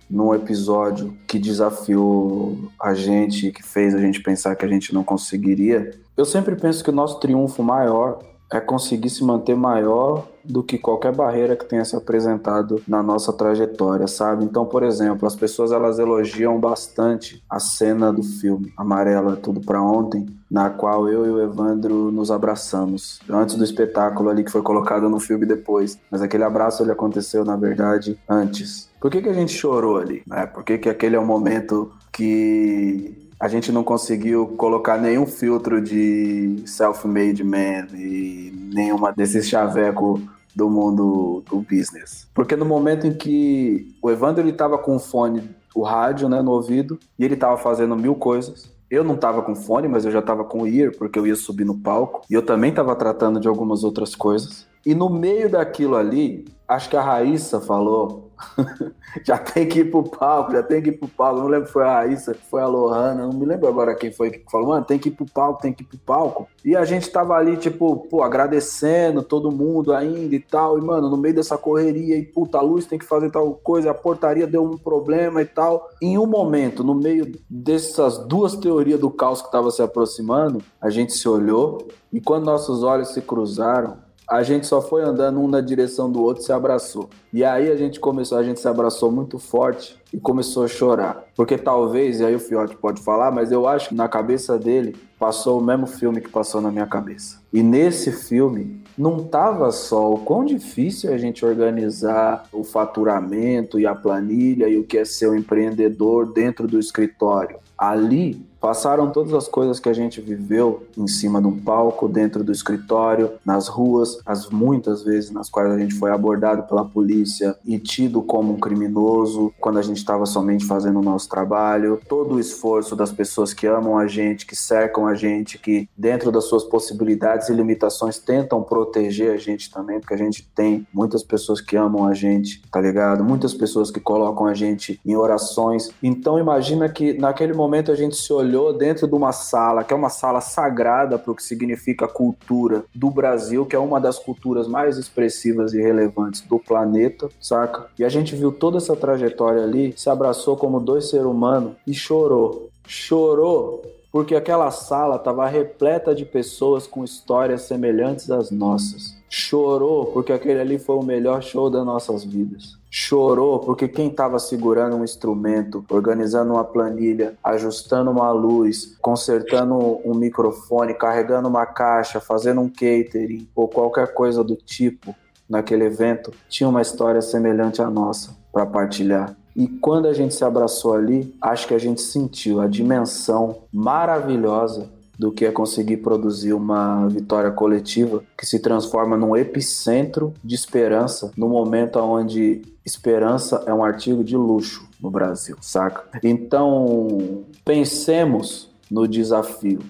num episódio que desafiou a gente, que fez a gente pensar que a gente não conseguiria, eu sempre penso que o nosso triunfo maior é conseguir se manter maior do que qualquer barreira que tenha se apresentado na nossa trajetória, sabe? Então, por exemplo, as pessoas elas elogiam bastante a cena do filme Amarela Tudo para Ontem, na qual eu e o Evandro nos abraçamos antes do espetáculo ali que foi colocado no filme depois. Mas aquele abraço ele aconteceu na verdade antes. Por que, que a gente chorou ali? Né? Por que, que aquele é o momento que a gente não conseguiu colocar nenhum filtro de self-made man e nenhuma desses chaveco do mundo do business. Porque no momento em que o Evandro ele tava com o fone, o rádio, né, no ouvido, e ele tava fazendo mil coisas. Eu não tava com fone, mas eu já tava com ear, porque eu ia subir no palco. E eu também tava tratando de algumas outras coisas. E no meio daquilo ali, acho que a Raíssa falou já tem que ir pro palco, já tem que ir pro palco. Não lembro se foi a Raíssa, foi a Lohana, não me lembro agora quem foi que falou, mano, tem que ir pro palco, tem que ir pro palco. E a gente tava ali, tipo, pô, agradecendo todo mundo ainda e tal. E, mano, no meio dessa correria, e puta, a luz tem que fazer tal coisa, a portaria deu um problema e tal. Em um momento, no meio dessas duas teorias do caos que tava se aproximando, a gente se olhou e quando nossos olhos se cruzaram, a gente só foi andando um na direção do outro se abraçou. E aí a gente começou, a gente se abraçou muito forte e começou a chorar. Porque talvez, e aí o Fiote pode falar, mas eu acho que na cabeça dele passou o mesmo filme que passou na minha cabeça. E nesse filme não tava só o quão difícil é a gente organizar o faturamento e a planilha e o que é ser um empreendedor dentro do escritório. Ali passaram todas as coisas que a gente viveu em cima de um palco, dentro do escritório, nas ruas, as muitas vezes nas quais a gente foi abordado pela polícia e tido como um criminoso quando a gente estava somente fazendo o nosso trabalho, todo o esforço das pessoas que amam a gente, que cercam a gente, que dentro das suas possibilidades e limitações tentam proteger a gente também, porque a gente tem muitas pessoas que amam a gente, tá ligado? Muitas pessoas que colocam a gente em orações. Então imagina que naquele momento a gente se olhou olhou dentro de uma sala, que é uma sala sagrada para o que significa cultura do Brasil, que é uma das culturas mais expressivas e relevantes do planeta, saca? E a gente viu toda essa trajetória ali, se abraçou como dois seres humanos e chorou. Chorou porque aquela sala estava repleta de pessoas com histórias semelhantes às nossas. Chorou porque aquele ali foi o melhor show das nossas vidas chorou porque quem estava segurando um instrumento, organizando uma planilha, ajustando uma luz, consertando um microfone, carregando uma caixa, fazendo um catering ou qualquer coisa do tipo naquele evento, tinha uma história semelhante à nossa para partilhar. E quando a gente se abraçou ali, acho que a gente sentiu a dimensão maravilhosa do que é conseguir produzir uma vitória coletiva que se transforma num epicentro de esperança no momento onde esperança é um artigo de luxo no Brasil, saca? Então, pensemos no desafio,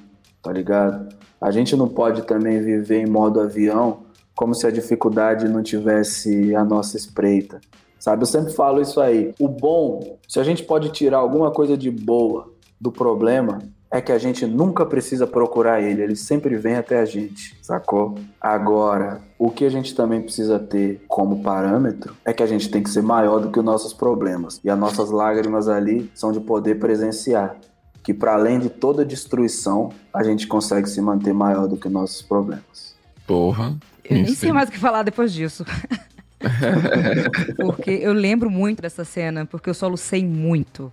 tá ligado? A gente não pode também viver em modo avião como se a dificuldade não tivesse a nossa espreita. Sabe, eu sempre falo isso aí. O bom, se a gente pode tirar alguma coisa de boa do problema, é que a gente nunca precisa procurar ele, ele sempre vem até a gente, sacou? Agora, o que a gente também precisa ter como parâmetro é que a gente tem que ser maior do que os nossos problemas. E as nossas lágrimas ali são de poder presenciar que para além de toda destruição, a gente consegue se manter maior do que nossos problemas. Porra. Eu nem sei mais o que falar depois disso. porque eu lembro muito dessa cena, porque eu solucei muito.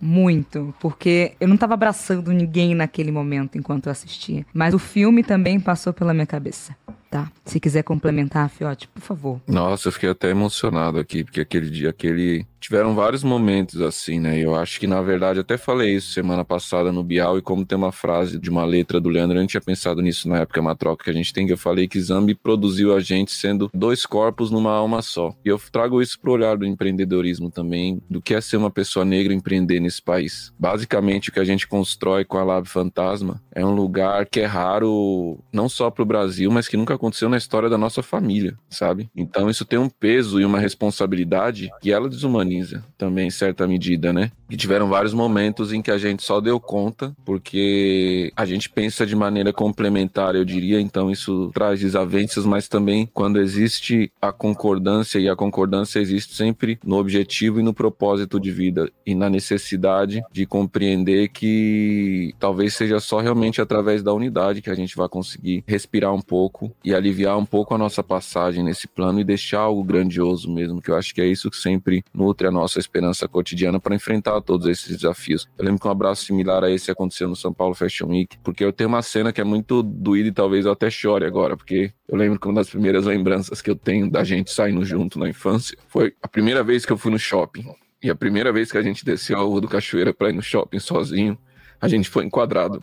Muito, porque eu não estava abraçando ninguém naquele momento enquanto eu assistia. Mas o filme também passou pela minha cabeça tá? Se quiser complementar, Fiote, por favor. Nossa, eu fiquei até emocionado aqui, porque aquele dia, aquele. Tiveram vários momentos assim, né? Eu acho que, na verdade, até falei isso semana passada no Bial, e como tem uma frase de uma letra do Leandro, eu não tinha pensado nisso na época, é uma troca que a gente tem, que eu falei que Zambi produziu a gente sendo dois corpos numa alma só. E eu trago isso pro olhar do empreendedorismo também, do que é ser uma pessoa negra empreender nesse país. Basicamente, o que a gente constrói com a Lab Fantasma é um lugar que é raro, não só pro Brasil, mas que nunca aconteceu na história da nossa família, sabe? Então isso tem um peso e uma responsabilidade que ela desumaniza também em certa medida, né? E tiveram vários momentos em que a gente só deu conta porque a gente pensa de maneira complementar, eu diria, então isso traz desavenças, mas também quando existe a concordância e a concordância existe sempre no objetivo e no propósito de vida e na necessidade de compreender que talvez seja só realmente através da unidade que a gente vai conseguir respirar um pouco e aliviar um pouco a nossa passagem nesse plano e deixar algo grandioso mesmo, que eu acho que é isso que sempre nutre a nossa esperança cotidiana para enfrentar todos esses desafios. Eu lembro que um abraço similar a esse aconteceu no São Paulo Fashion Week, porque eu tenho uma cena que é muito doída e talvez eu até chore agora, porque eu lembro que uma das primeiras lembranças que eu tenho da gente saindo junto na infância foi a primeira vez que eu fui no shopping. E a primeira vez que a gente desceu a rua do Cachoeira para ir no shopping sozinho, a gente foi enquadrado.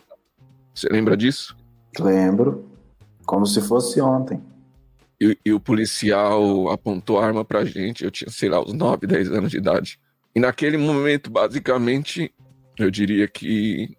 Você lembra disso? Lembro. Como se fosse ontem. E, e, o policial apontou a arma pra gente. Eu tinha, sei lá, uns 9, 10 anos de idade. E naquele momento, basicamente, eu diria que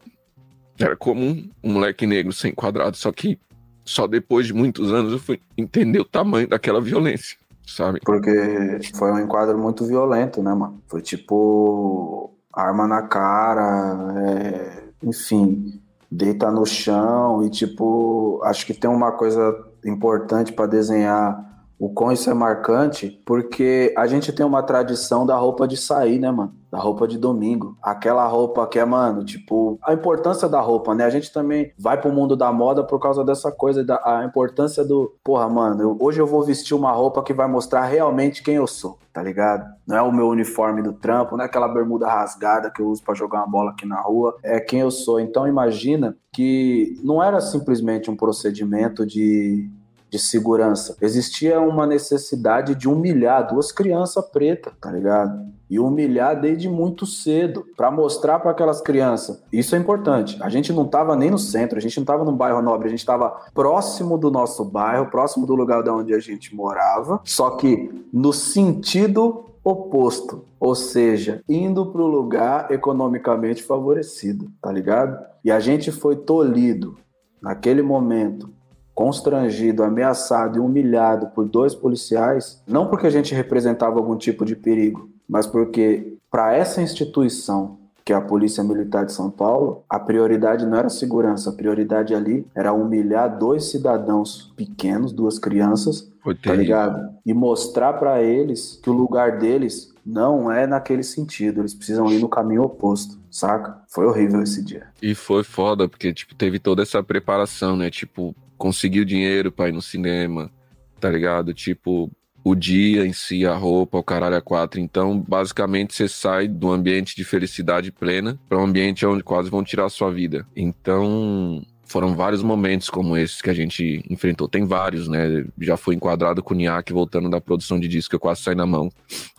era comum um moleque negro ser enquadrado. Só que só depois de muitos anos eu fui entender o tamanho daquela violência, sabe? Porque foi um enquadro muito violento, né, mano? Foi tipo arma na cara, é... enfim deita no chão e tipo, acho que tem uma coisa importante para desenhar o quão isso é marcante, porque a gente tem uma tradição da roupa de sair, né, mano? Da roupa de domingo. Aquela roupa que é, mano, tipo, a importância da roupa, né? A gente também vai pro mundo da moda por causa dessa coisa, da a importância do, porra, mano, eu, hoje eu vou vestir uma roupa que vai mostrar realmente quem eu sou, tá ligado? Não é o meu uniforme do trampo, não é aquela bermuda rasgada que eu uso para jogar uma bola aqui na rua, é quem eu sou. Então imagina que não era simplesmente um procedimento de de segurança. Existia uma necessidade de humilhar duas crianças pretas, tá ligado? E humilhar desde muito cedo, para mostrar para aquelas crianças. Isso é importante. A gente não tava nem no centro, a gente não tava num bairro nobre, a gente tava próximo do nosso bairro, próximo do lugar de onde a gente morava, só que no sentido oposto, ou seja, indo para o lugar economicamente favorecido, tá ligado? E a gente foi tolhido naquele momento constrangido, ameaçado e humilhado por dois policiais, não porque a gente representava algum tipo de perigo, mas porque para essa instituição que é a Polícia Militar de São Paulo, a prioridade não era segurança, a prioridade ali era humilhar dois cidadãos pequenos, duas crianças, tá ligado? E mostrar para eles que o lugar deles não é naquele sentido, eles precisam ir no caminho oposto, saca? Foi horrível esse dia. E foi foda, porque, tipo, teve toda essa preparação, né? Tipo, conseguiu dinheiro pra ir no cinema, tá ligado? Tipo, o dia em si, a roupa, o caralho a quatro. Então, basicamente, você sai do ambiente de felicidade plena para um ambiente onde quase vão tirar a sua vida. Então, foram vários momentos como esses que a gente enfrentou. Tem vários, né? Já foi enquadrado com o Niak voltando da produção de disco, eu quase saí na mão.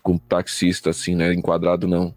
Com o taxista, assim, né? Enquadrado não.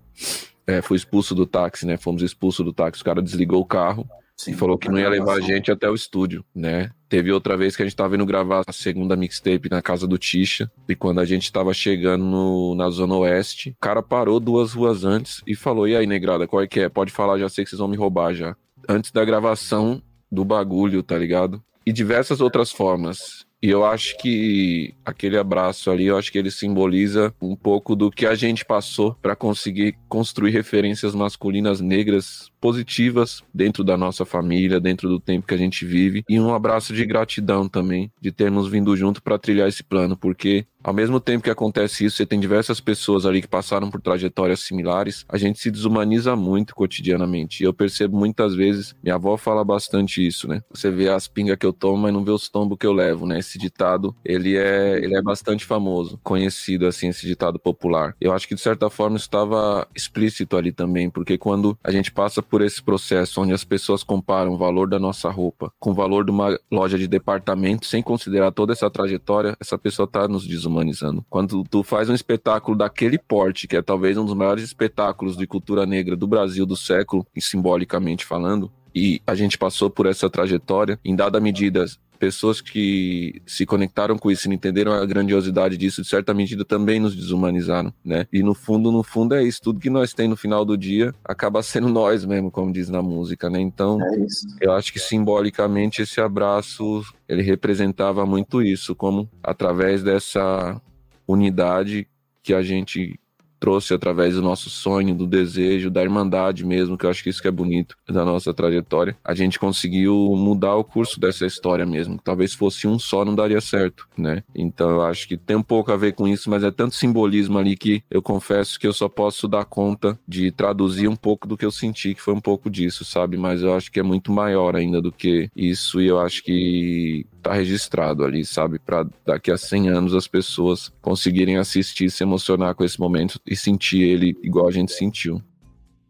É, fui expulso do táxi, né? Fomos expulsos do táxi. O cara desligou o carro Sim, e falou que não ia levar a gente até o estúdio, né? Teve outra vez que a gente tava indo gravar a segunda mixtape na casa do Tisha. E quando a gente tava chegando no, na Zona Oeste, o cara parou duas ruas antes e falou: E aí, negrada, qual é que é? Pode falar, já sei que vocês vão me roubar já. Antes da gravação do bagulho, tá ligado? E diversas outras formas. E eu acho que aquele abraço ali, eu acho que ele simboliza um pouco do que a gente passou para conseguir construir referências masculinas negras positivas dentro da nossa família, dentro do tempo que a gente vive. E um abraço de gratidão também, de termos vindo junto para trilhar esse plano, porque ao mesmo tempo que acontece isso, você tem diversas pessoas ali que passaram por trajetórias similares, a gente se desumaniza muito cotidianamente. E eu percebo muitas vezes, minha avó fala bastante isso, né? Você vê as pingas que eu tomo, mas não vê os tombos que eu levo, né? Esse ditado, ele é, ele é bastante famoso, conhecido assim, esse ditado popular. Eu acho que de certa forma estava explícito ali também, porque quando a gente passa por esse processo onde as pessoas comparam o valor da nossa roupa com o valor de uma loja de departamento, sem considerar toda essa trajetória, essa pessoa está nos desumanizando. Quando tu faz um espetáculo daquele porte, que é talvez um dos maiores espetáculos de cultura negra do Brasil do século, e simbolicamente falando, e a gente passou por essa trajetória, em dada medida pessoas que se conectaram com isso e entenderam a grandiosidade disso, de certa medida também nos desumanizaram, né? E no fundo, no fundo é isso, tudo que nós tem no final do dia acaba sendo nós mesmo, como diz na música, né? Então, é eu acho que simbolicamente esse abraço, ele representava muito isso, como através dessa unidade que a gente trouxe através do nosso sonho, do desejo, da irmandade mesmo, que eu acho que isso que é bonito da nossa trajetória. A gente conseguiu mudar o curso dessa história mesmo. Talvez fosse um só não daria certo, né? Então eu acho que tem um pouco a ver com isso, mas é tanto simbolismo ali que eu confesso que eu só posso dar conta de traduzir um pouco do que eu senti, que foi um pouco disso, sabe? Mas eu acho que é muito maior ainda do que isso e eu acho que tá registrado ali, sabe? Para daqui a 100 anos as pessoas conseguirem assistir, se emocionar com esse momento e sentir ele igual a gente sentiu.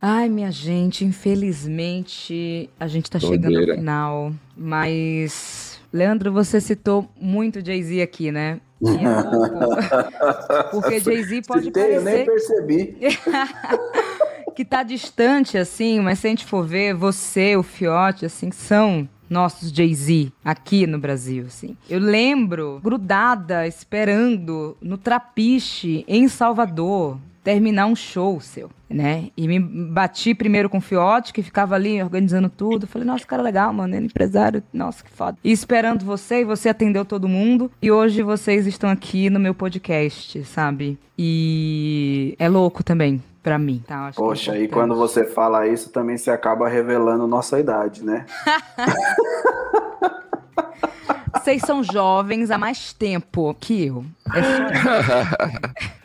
Ai, minha gente, infelizmente a gente tá Doideira. chegando ao final, mas Leandro, você citou muito Jay-Z aqui, né? É Porque Jay-Z pode Citei, parecer... eu nem percebi. que tá distante, assim, mas se a gente for ver, você, o Fiote, assim, são nossos Jay-Z aqui no Brasil, assim. Eu lembro, grudada, esperando no Trapiche, em Salvador, terminar um show seu, né? E me bati primeiro com o Fiote, que ficava ali organizando tudo. Falei, nossa, cara legal, mano, ele é empresário, nossa, que foda. E esperando você, e você atendeu todo mundo. E hoje vocês estão aqui no meu podcast, sabe? E é louco também, para mim. Tá, é Poxa, é e quando você fala isso, também se acaba revelando nossa idade, né? Vocês são jovens há mais tempo que eu.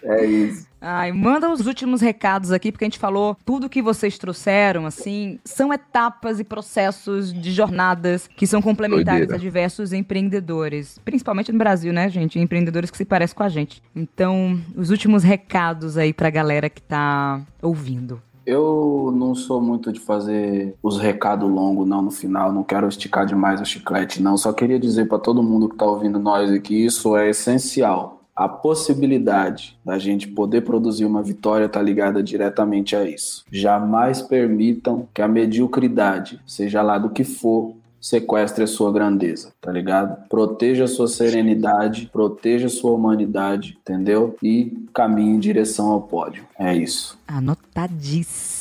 É, é isso. Ai, manda os últimos recados aqui, porque a gente falou tudo que vocês trouxeram, assim, são etapas e processos de jornadas que são complementares Doideira. a diversos empreendedores. Principalmente no Brasil, né, gente? Empreendedores que se parecem com a gente. Então, os últimos recados aí pra galera que tá ouvindo. Eu não sou muito de fazer os recados longos, não, no final. Não quero esticar demais o chiclete, não. Só queria dizer para todo mundo que está ouvindo nós aqui: isso é essencial. A possibilidade da gente poder produzir uma vitória está ligada diretamente a isso. Jamais permitam que a mediocridade, seja lá do que for, sequestre a sua grandeza, tá ligado? Proteja a sua serenidade, proteja a sua humanidade, entendeu? E caminhe em direção ao pódio. É isso. Anotadíssimo.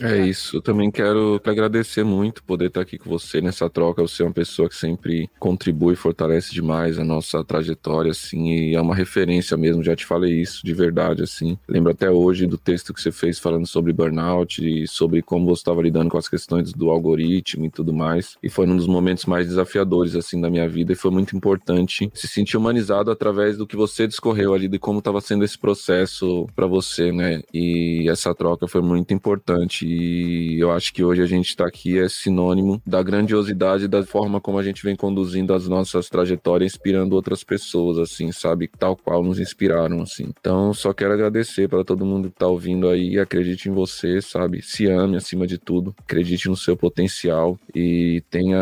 É isso. Eu também quero te agradecer muito poder estar aqui com você nessa troca. Você é uma pessoa que sempre contribui e fortalece demais a nossa trajetória, assim, e é uma referência mesmo. Já te falei isso de verdade, assim. Lembro até hoje do texto que você fez falando sobre burnout e sobre como você estava lidando com as questões do algoritmo e tudo mais. E foi um dos momentos mais desafiadores, assim, da minha vida. E foi muito importante se sentir humanizado através do que você discorreu ali, de como estava sendo esse processo para você, né? E essa troca foi muito importante. E eu acho que hoje a gente está aqui é sinônimo da grandiosidade da forma como a gente vem conduzindo as nossas trajetórias, inspirando outras pessoas, assim, sabe? Tal qual nos inspiraram, assim. Então, só quero agradecer para todo mundo que está ouvindo aí. Acredite em você, sabe? Se ame acima de tudo. Acredite no seu potencial e tenha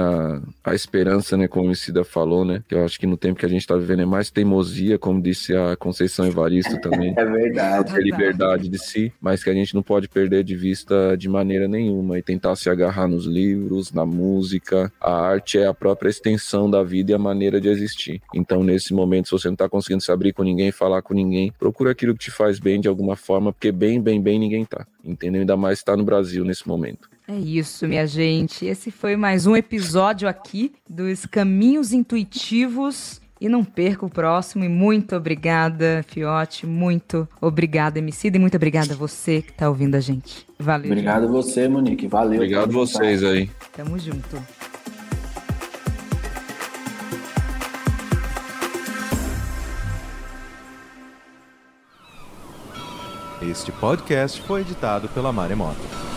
a, a esperança, né? Como o Emicida falou, né? Que eu acho que no tempo que a gente tá vivendo é mais teimosia, como disse a Conceição Evaristo também. É verdade. Ter liberdade de si, mas que a gente não pode perder de vista de maneira nenhuma e tentar se agarrar nos livros, na música. A arte é a própria extensão da vida e a maneira de existir. Então, nesse momento, se você não tá conseguindo se abrir com ninguém, falar com ninguém, procura aquilo que te faz bem de alguma forma, porque bem, bem, bem ninguém tá. Entendeu? Ainda mais tá no Brasil nesse momento. É isso, minha gente. Esse foi mais um episódio aqui dos Caminhos Intuitivos. E não perca o próximo. E muito obrigada, Fiote. Muito obrigada, Emicida. E muito obrigada a você que tá ouvindo a gente. Valeu. Obrigado a você, Monique. Valeu. Obrigado vocês aí. Tamo junto. Este podcast foi editado pela Maremoto.